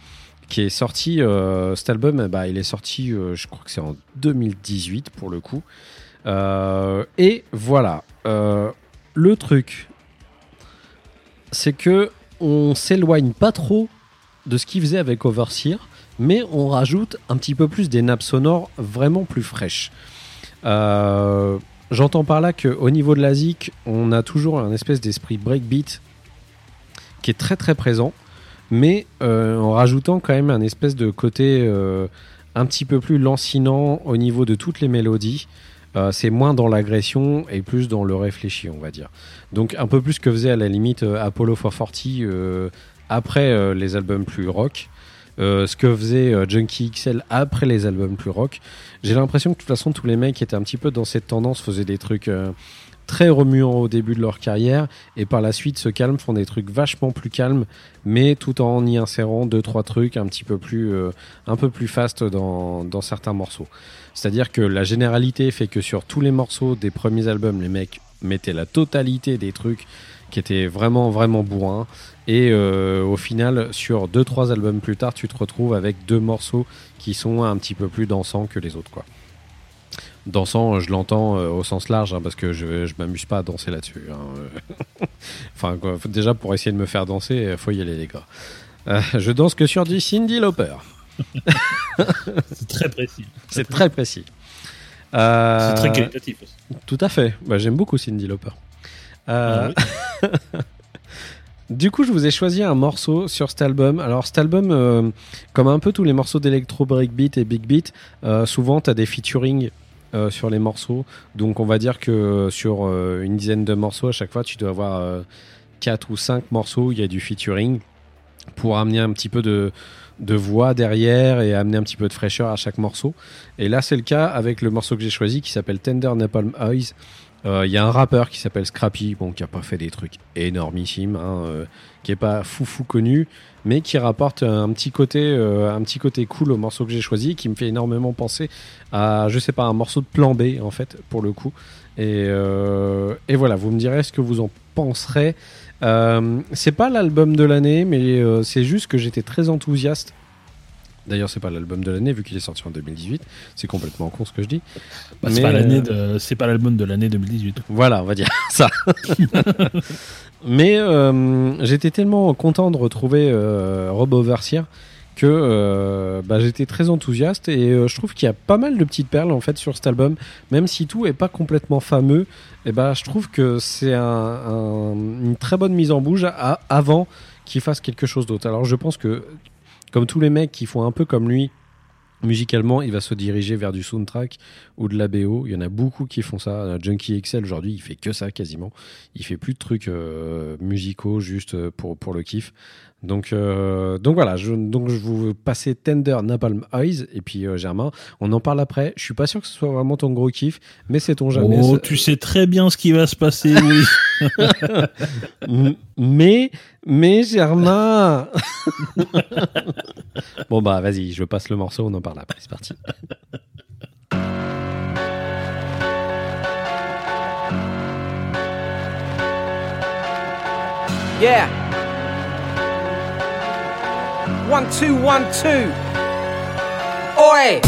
qui est sorti, euh, cet album, ben, il est sorti, euh, je crois que c'est en 2018 pour le coup. Et voilà, le truc, c'est que on s'éloigne pas trop de ce qu'ils faisaient avec Overseer, mais on rajoute un petit peu plus des nappes sonores vraiment plus fraîches. Euh, J'entends par là qu'au niveau de la zik, on a toujours un espèce d'esprit breakbeat qui est très très présent, mais euh, en rajoutant quand même un espèce de côté euh, un petit peu plus lancinant au niveau de toutes les mélodies. Euh, c'est moins dans l'agression et plus dans le réfléchi, on va dire. Donc un peu plus que faisait à la limite euh, Apollo 440 euh, après les albums plus rock. Ce que faisait Junkie XL après les albums plus rock. J'ai l'impression que de toute façon tous les mecs qui étaient un petit peu dans cette tendance faisaient des trucs très remuants au début de leur carrière et par la suite se calment, font des trucs vachement plus calmes, mais tout en y insérant deux trois trucs un petit peu plus euh, un peu plus fast dans, dans certains morceaux. C'est-à-dire que la généralité fait que sur tous les morceaux des premiers albums, les mecs mettaient la totalité des trucs qui étaient vraiment vraiment bourrins et euh, au final sur deux trois albums plus tard, tu te retrouves avec deux morceaux qui sont un petit peu plus dansants que les autres quoi. Dansant, je l'entends euh, au sens large, hein, parce que je, je m'amuse pas à danser là-dessus. hein. enfin, quoi, faut- déjà pour essayer de me faire danser, il faut y aller, les gars. Euh, je danse que sur du Cindy Lauper. C'est très précis. C'est très précis. Euh, C'est très qualitatif aussi. Tout à fait. Bah, J'aime beaucoup Cindy Lauper. Euh, Ah Du coup, je vous ai choisi un morceau sur cet album. Alors, cet album, euh, comme un peu tous les morceaux d'électro breakbeat et big beat, euh, souvent tu as des featuring euh, sur les morceaux. Donc, on va dire que sur euh, une dizaine de morceaux, à chaque fois, tu dois avoir euh, quatre ou cinq morceaux où il y a du featuring pour amener un petit peu de voix derrière et amener un petit peu de fraîcheur à chaque morceau. Et là, c'est le cas avec le morceau que j'ai choisi qui s'appelle Tender Napalm Eyes. Euh, Il y a un rappeur qui s'appelle Scrappy, bon, qui a pas fait des trucs énormissimes, hein, euh, qui est pas fou fou connu, mais qui rapporte un petit côté, euh, un petit côté cool au morceau que j'ai choisi, qui me fait énormément penser à, je sais pas, un morceau de Plan B en fait, pour le coup. Et, euh, et voilà, vous me direz ce que vous en penserez. Euh, c'est pas l'album de l'année, mais euh, c'est juste que j'étais très enthousiaste. D'ailleurs, c'est pas l'album de l'année vu qu'il est sorti en 2018. C'est complètement con ce que je dis. Bah, c'est pas l'année euh, de, c'est pas l'album de l'année 2018. Voilà, on va dire ça. Mais euh, j'étais tellement content de retrouver euh, Rob Overseer que euh, bah, j'étais très enthousiaste et je trouve qu'il y a pas mal de petites perles en fait sur cet album, même si tout est pas complètement fameux. Et bah, je trouve que c'est un- un- une très bonne mise en bouge à- avant qu'il fasse quelque chose d'autre. Alors je pense que comme tous les mecs qui font un peu comme lui, musicalement, il va se diriger vers du soundtrack ou de la BO. Il y en a beaucoup qui font ça. Euh, Junkie XL aujourd'hui, il fait que ça quasiment. Il fait plus de trucs euh, musicaux juste euh, pour, pour le kiff. Donc, euh, donc voilà, je, donc je vous passer Tender Napalm Eyes et puis euh, Germain, on en parle après. Je suis pas sûr que ce soit vraiment ton gros kiff, mais c'est ton jamais. Oh, tu sais très bien ce qui va se passer, oui. Mais, mais Germain. bon bah vas-y, je passe le morceau, on en parle après. C'est parti. Yeah. One two one two. Oi!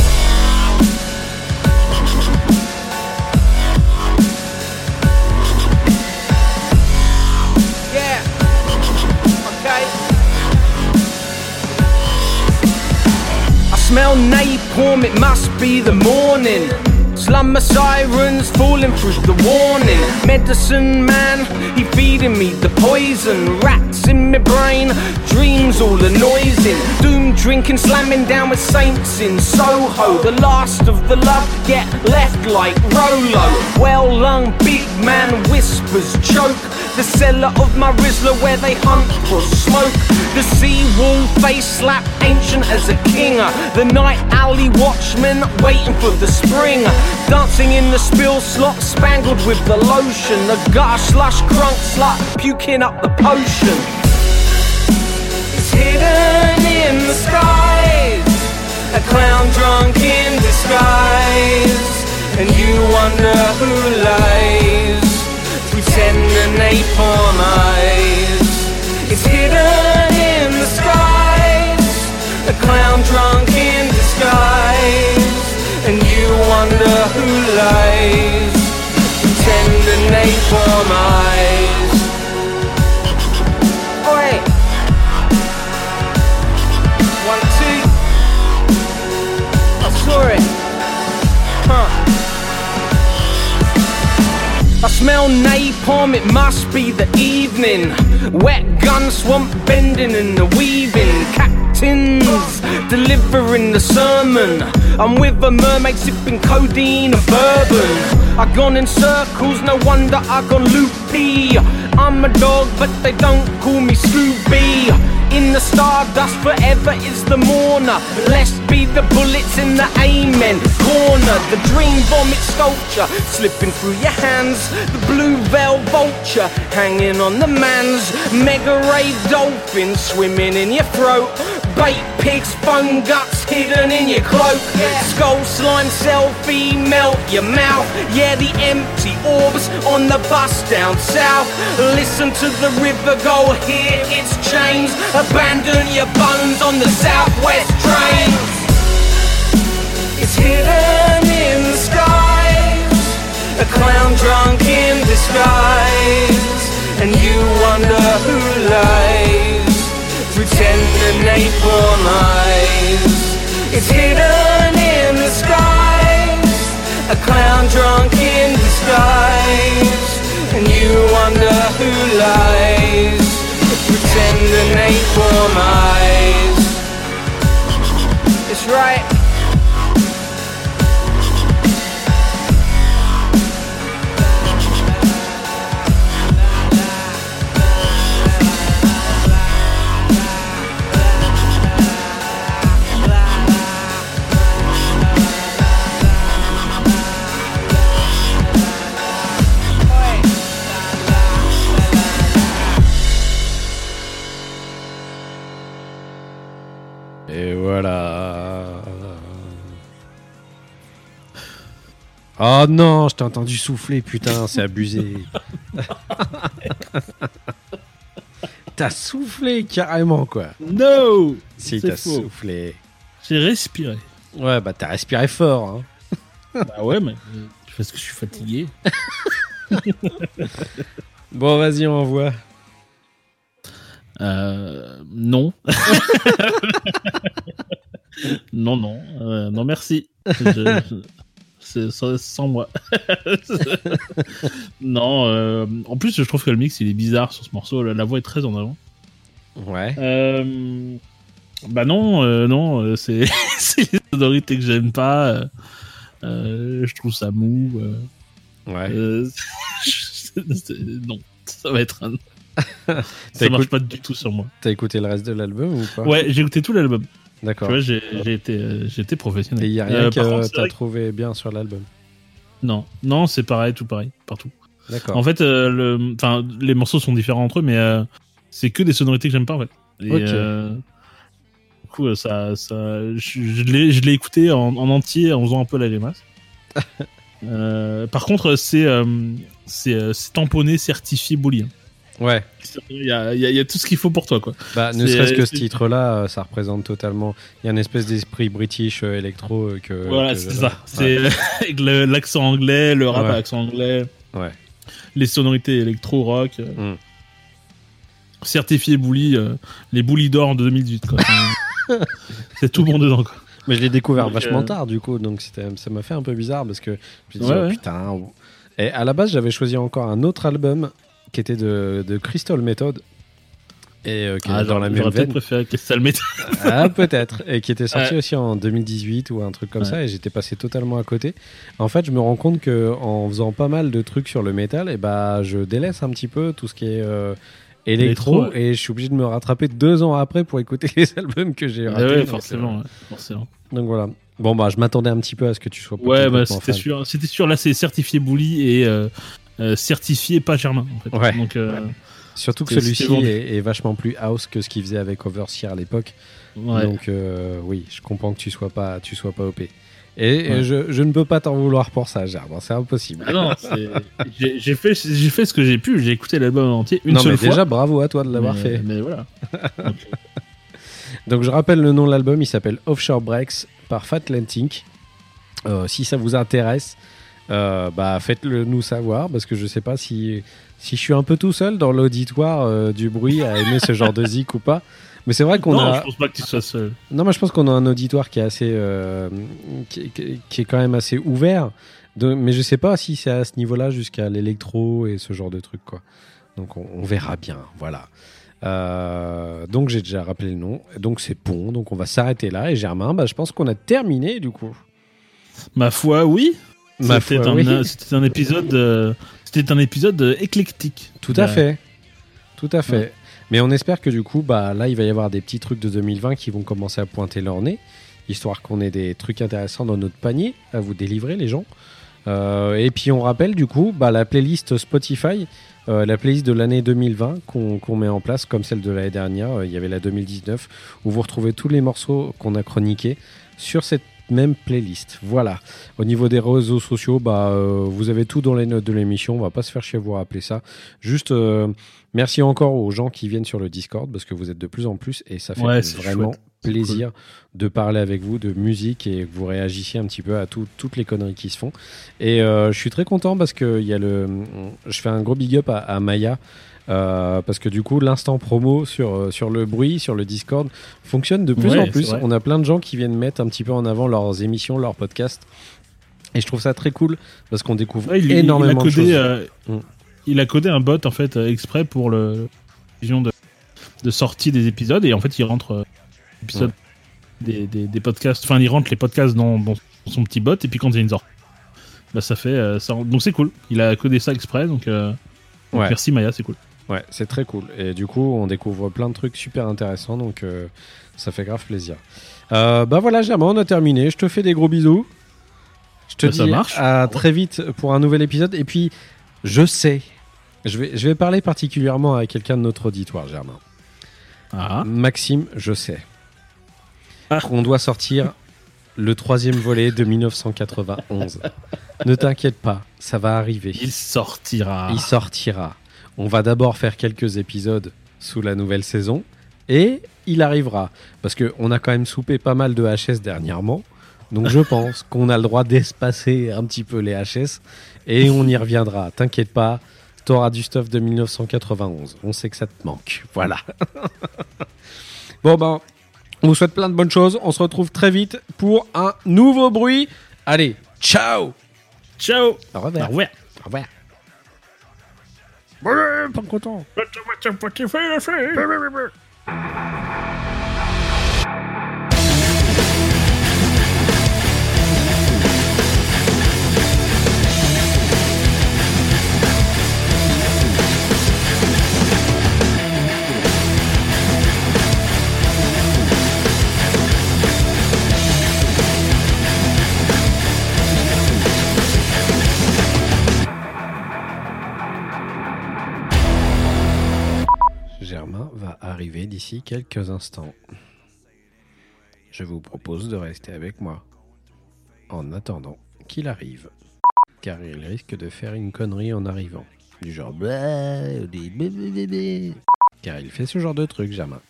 Smell napalm, it must be the morning. Slumber sirens falling through the warning. Medicine man, he feeding me the poison. Rats in my brain, dreams all the noising. Doom drinking, slamming down with saints in Soho. The last of the love get left like Rolo. Well lung, big man whispers choke. The cellar of my Rizzler where they hunt for smoke. The sea wall face slap, ancient as a king. The night alley watchman waiting for the spring. Dancing in the spill slot, spangled with the lotion. The gutter slush crunk slut, puking up the potion. It's hidden in the skies. A clown drunk in disguise. And you wonder who lies. Pretend the napalm eyes. It's hidden in the skies. A clown drunk wonder who lies. Pretend the napalm eyes. Oh, Oi! One, two. I saw it. Huh. I smell napalm, it must be the evening. Wet gun swamp bending and the weaving. Delivering the sermon. I'm with a mermaid sipping codeine and bourbon. I gone in circles, no wonder I gone loopy. I'm a dog, but they don't call me Scooby. In the stardust forever is the mourner. Blessed be the bullets in the amen corner. The dream vomit sculpture slipping through your hands. The blue veil vulture hanging on the man's. Mega ray dolphin swimming in your throat. Bait pigs, bone guts hidden in your cloak. Skull slime selfie melt your mouth. Yeah, the empty orbs on the bus down south. Listen to the river go, hear its chains. Abandon your bones on the southwest trains. It's hidden in the skies. A clown drunk in disguise. And you wonder who lies. Pretend the napalm eyes. It's hidden in the skies. A clown drunk in disguise. And you wonder who lies. Pretend the napalm eyes. It's right. Oh non, je t'ai entendu souffler, putain, c'est abusé. T'as soufflé carrément, quoi. No Si, C'est t'as faux. soufflé. J'ai respiré. Ouais, bah t'as respiré fort. Hein. bah ouais, mais euh, parce que je suis fatigué. Bon, vas-y, on envoie. Euh, non. non, non. Euh, non, merci. Je- je- c'est sans, moi. non, euh, en plus, je trouve que le mix, il est bizarre sur ce morceau. La, la voix est très en avant. Ouais. Euh, bah non, euh, non, c'est les sonorités que j'aime pas. je trouve ça mou. Ouais. non, ça va être un. ça marche pas du tout sur moi. T'as écouté le reste de l'album ou pas? Ouais, j'ai écouté tout l'album. Tu D'accord. vois, j'ai j'ai été, euh, j'ai été professionnel. Et il y a rien Euh, que contre, t'as trouvé bien sur l'album. Non, non, c'est pareil, tout pareil, partout. D'accord. En fait, euh, le, les morceaux sont différents entre eux, mais euh, c'est que des sonorités que j'aime pas en fait. Et, du coup, ça, ça, je, je l'ai, je l'ai écouté en, en entier en faisant un peu la grimace. Par contre, c'est, c'est, c'est tamponné, certifié boolean. Ouais. Il y a, il y a- il y a tout ce qu'il faut pour toi, quoi. Bah, ne serait-ce que ce titre-là, euh, ça représente totalement. Il y a une espèce d'esprit british euh, électro euh, que. voilà, c'est ça. C'est avec l'accent anglais, le rap Ouais. à l'accent anglais, Ouais. les sonorités électro-rock. Mm. Certifié Bully, euh, les Bully d'or de 2018, quoi. C'est tout bon dedans, quoi. Mais je l'ai découvert Donc, vachement euh, tard, du coup, donc c'était- ça m'a fait un peu bizarre parce que je me suis dit, Ouais, oh, ouais. putain. oh. Et à la base, j'avais choisi encore un autre album qui était de, de Crystal Method. Et euh, qui est dans la même Ah, J'aurais peut-être veine. préféré Crystal Metal. Ah, peut-être. Et qui était sorti Ouais. aussi en 2018 ou un truc comme Ouais. ça. Et j'étais passé totalement à côté. En fait, je me rends compte que en faisant pas mal de trucs sur le métal, et bah, je délaisse un petit peu tout ce qui est euh, électro. Et je suis obligé de me rattraper deux ans après pour écouter les albums que j'ai Ouais, ratés. ouais, donc, forcément, euh, ouais, forcément. donc voilà. Bon, bah, je m'attendais un petit peu à ce que tu sois Ouais, bah, c'était sûr. C'était sûr. Là, c'est certifié Bully et euh, euh, certifié pas Germain, en fait. Ouais. Donc, euh, Surtout que celui-ci est, est vachement plus house que ce qu'il faisait avec Overseer à l'époque. ouais. Donc euh, oui, je comprends que tu sois pas, tu sois pas OP. Et, Ouais. je, je ne peux pas t'en vouloir pour ça, Germain. C'est impossible. Ah non, j'ai fait, j'ai fait ce que j'ai pu. J'ai écouté l'album en entier une non, seule mais fois. déjà, bravo à toi de l'avoir fait. Mais voilà. Donc, Donc je rappelle le nom de l'album, il s'appelle Offshore Breaks par Fat Lentink. Euh, si ça vous intéresse, euh, bah faites-le nous savoir parce que je sais pas si si je suis un peu tout seul dans l'auditoire euh, du bruit à aimer ce genre de zik ou pas. Mais c'est vrai qu'on non, a je pense pas que tu sois seul. non, moi je pense qu'on a un auditoire qui est assez euh, qui, qui- qui est quand même assez ouvert. De- mais je sais pas si c'est à ce niveau-là jusqu'à l'électro et ce genre de trucs quoi. Donc on, on verra bien, voilà. Euh, donc j'ai déjà rappelé le nom, donc c'est bon, donc on va s'arrêter là. Et Germain, bah, je pense qu'on a terminé du coup. Ma foi, oui. Ma C'était foi, un, oui. c'était un épisode, euh, c'était un épisode euh, éclectique. Tout à Euh, fait, tout à fait. Ouais. Mais on espère que du coup, bah là, il va y avoir des petits trucs de 2020 qui vont commencer à pointer leur nez, histoire qu'on ait des trucs intéressants dans notre panier à vous délivrer, les gens. Euh, et puis on rappelle du coup bah, la playlist Spotify, euh, la playlist de l'année 2020 qu'on met en place comme celle de l'année dernière. Euh, Il y avait la 2019 où vous retrouvez tous les morceaux qu'on a chroniqués sur cette même playlist. Voilà. Au niveau des réseaux sociaux, bah, euh, vous avez tout dans les notes de l'émission. On va pas se faire chier à vous rappeler ça. Juste euh, merci encore aux gens qui viennent sur le Discord parce que vous êtes de plus en plus et ça fait Ouais, vraiment chouette. Plaisir de parler avec vous de musique et que vous réagissiez un petit peu à tout- toutes les conneries qui se font. Et euh, je suis très content parce que y a le, je fais un gros big up à, à Maya. Euh, parce que du coup, l'instant promo sur, euh, sur le bruit, sur le Discord, fonctionne de plus Ouais, en plus. On a plein de gens qui viennent mettre un petit peu en avant leurs émissions, leurs podcasts. Et je trouve ça très cool parce qu'on découvre Ouais, il, il énormément de choses. euh, il a codé un bot en fait exprès pour le vision de, de sortie des épisodes et en fait il rentre euh, des, des, des podcasts, enfin il rentre les podcasts dans, dans son petit bot et puis quand il y a une sortie, bah ça fait euh, ça, donc c'est cool. Il a codé ça exprès donc, donc Ouais. merci Maya, c'est cool. Ouais, c'est très cool. Et du coup, on découvre plein de trucs super intéressants, donc euh, ça fait grave plaisir. Euh, bah voilà, Germain, on a terminé. Je te fais des gros bisous. Je te Bah, ça dis marche. à très vite pour un nouvel épisode. Et puis, je sais, je vais, je vais parler particulièrement à quelqu'un de notre auditoire, Germain. Ah. Maxime, je sais Ah. qu'on doit sortir le troisième volet de 1991. ne t'inquiète pas, ça va arriver. Il sortira. Il sortira. On va d'abord faire quelques épisodes sous la nouvelle saison et il arrivera. Parce qu'on a quand même soupé pas mal de HS dernièrement. Donc je pense qu'on a le droit d'espacer un petit peu les HS et on y reviendra. T'inquiète pas, t'auras du stuff de 1991. On sait que ça te manque. Voilà. bon ben, on vous souhaite plein de bonnes choses. On se retrouve très vite pour un nouveau bruit. Allez, ciao Ciao. Au Au revoir. revoir. Au revoir. Pas content. Va arriver d'ici quelques instants. Je vous propose de rester avec moi en attendant qu'il arrive, car il risque de faire une connerie en arrivant. Du genre. Bah, des blablabla. Car il fait ce genre de truc, Germain.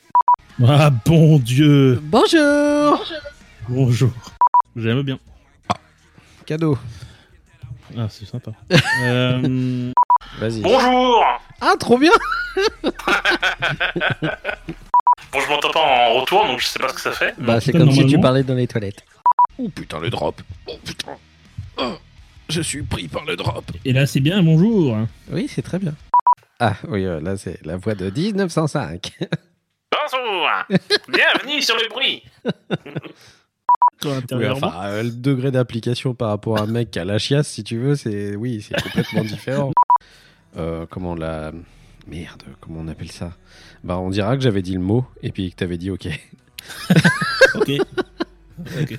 Ah bon Dieu Bonjour Bonjour. J'aime bien. Cadeau. Ah, c'est sympa. euh, Vas-y. Bonjour Ah, trop bien Bon, je m'entends pas en retour, donc je sais pas ce que ça fait. Bah, c'est putain, comme si tu parlais dans les toilettes. Oh putain, le drop. Oh putain. Oh, je suis pris par le drop. et là, c'est bien, bonjour. Oui, c'est très bien. Ah, oui, euh, là, c'est la voix de 1905. Bonjour Bienvenue sur le bruit Toi, Oui, enfin, euh, le degré d'application par rapport à un mec qui a la chiasse, si tu veux, c'est oui, c'est complètement différent. Euh, comment la merde, comment on appelle ça? Bah, on dira que j'avais dit le mot et puis que t'avais dit OK. Ok. Ok.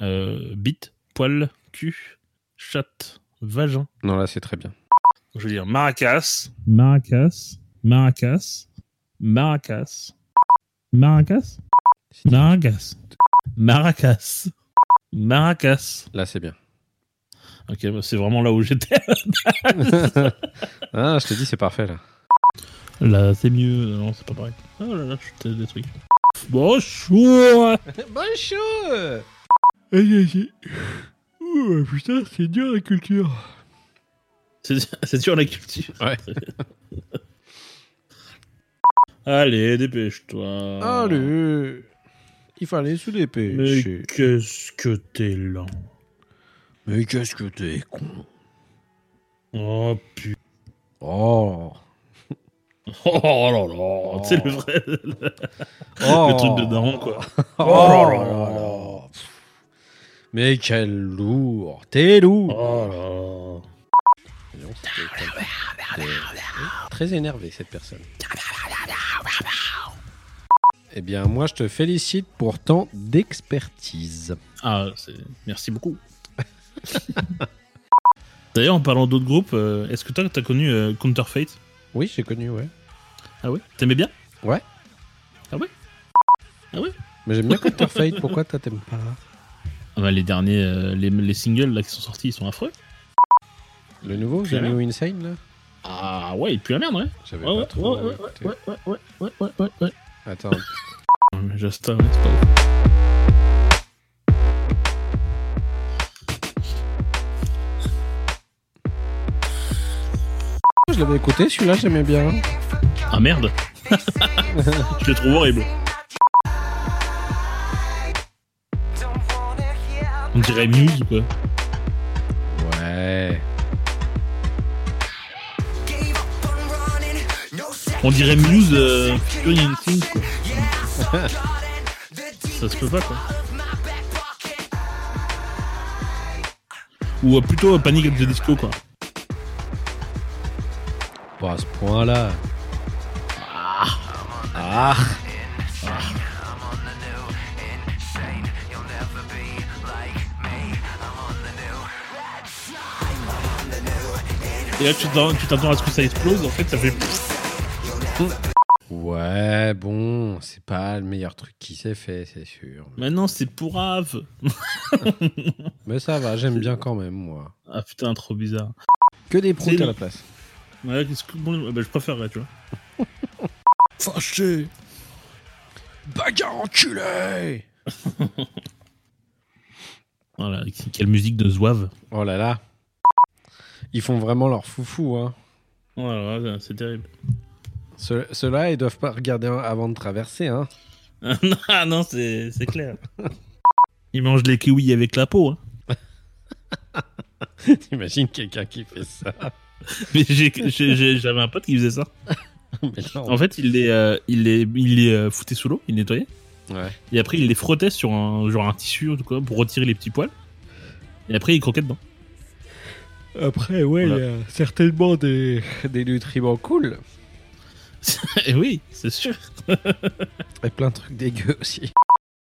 Euh, bite, poil, cul, chatte, vagin. Non, là, c'est très bien. Je veux dire maracas. Maracas, maracas, maracas, maracas, maracas, maracas, maracas. Là, c'est bien. Ok, bah, c'est vraiment là où j'étais. ah, je te dis, c'est parfait là. Là, c'est mieux. Non, c'est pas pareil. Oh là là, je t'ai des trucs. Bonjour Bonjour Putain, c'est dur la culture. C'est dur la culture. Ouais. Allez, dépêche-toi. Allez Il fallait se Mais dépêcher. qu'est-ce que t'es lent. Mais qu'est-ce que t'es con? Oh putain. Oh Oh là là. C'est le vrai. Le, Oh le truc de daron, quoi. Oh là là là. Mais quel lourd T'es lourd Oh Très énervé cette personne. Eh bien, moi, je te félicite pour tant d'expertise. là. Ah, merci beaucoup. D'ailleurs, en parlant d'autres groupes, euh, est-ce que toi, t'as connu euh, Counterfeit Oui, j'ai connu, ouais. Ah ouais? T'aimais bien? Ouais. Ah ouais? Ah ouais? Mais j'aime bien Counterfeit, pourquoi toi t'aimes pas? Ah bah, Les derniers, euh, les, les singles là, qui sont sortis, ils sont affreux. Le nouveau, J'aime Jamie Insane, là. Ah ouais, il pue la merde, ouais. J'avais Ouais, pas ouais, trop ouais, ouais, ouais, ouais, ouais, ouais, ouais, ouais, ouais. Attends, Mais Just, l'avais écouté, celui-là, j'aimais bien. Ah merde Je le trouve horrible. On dirait Muse ou quoi Ouais. On dirait Muse euh, quoi. Ça se peut pas quoi. Ou euh, plutôt euh, Panic at the Disco quoi. Pas à ce point-là. Ah. Et là tu t'attends tu t'attends à ce que ça explose, en fait ça fait... Ouais, bon, c'est pas le meilleur truc qui s'est fait, c'est sûr. Maintenant c'est pour Ave. Mais ça va, j'aime bien quand même, moi. Ah putain trop bizarre. Que des proutes C'est à la place. Ouais, bon, bah, je préférerais tu vois. Fâché Bagarre enculé Voilà, quelle musique de Zouave. Oh là là. Ils font vraiment leur foufou, hein. Voilà, c'est terrible. Ce- Ceux-là, ils doivent pas regarder avant de traverser, hein. ah non, c'est c'est clair. Ils mangent les kiwis avec la peau. Hein. T'imagines quelqu'un qui fait ça Mais j'avais un pote qui faisait ça. En fait, il les, euh, il les, il les euh, foutait sous l'eau, il nettoyait. Ouais. Et après, il les frottait sur un, genre un tissu ou quoi, pour retirer les petits poils. Et après, il croquait dedans. Après, ouais, Voilà. il y a certainement des, des nutriments cool. Et oui, c'est sûr. Et plein de trucs dégueux aussi.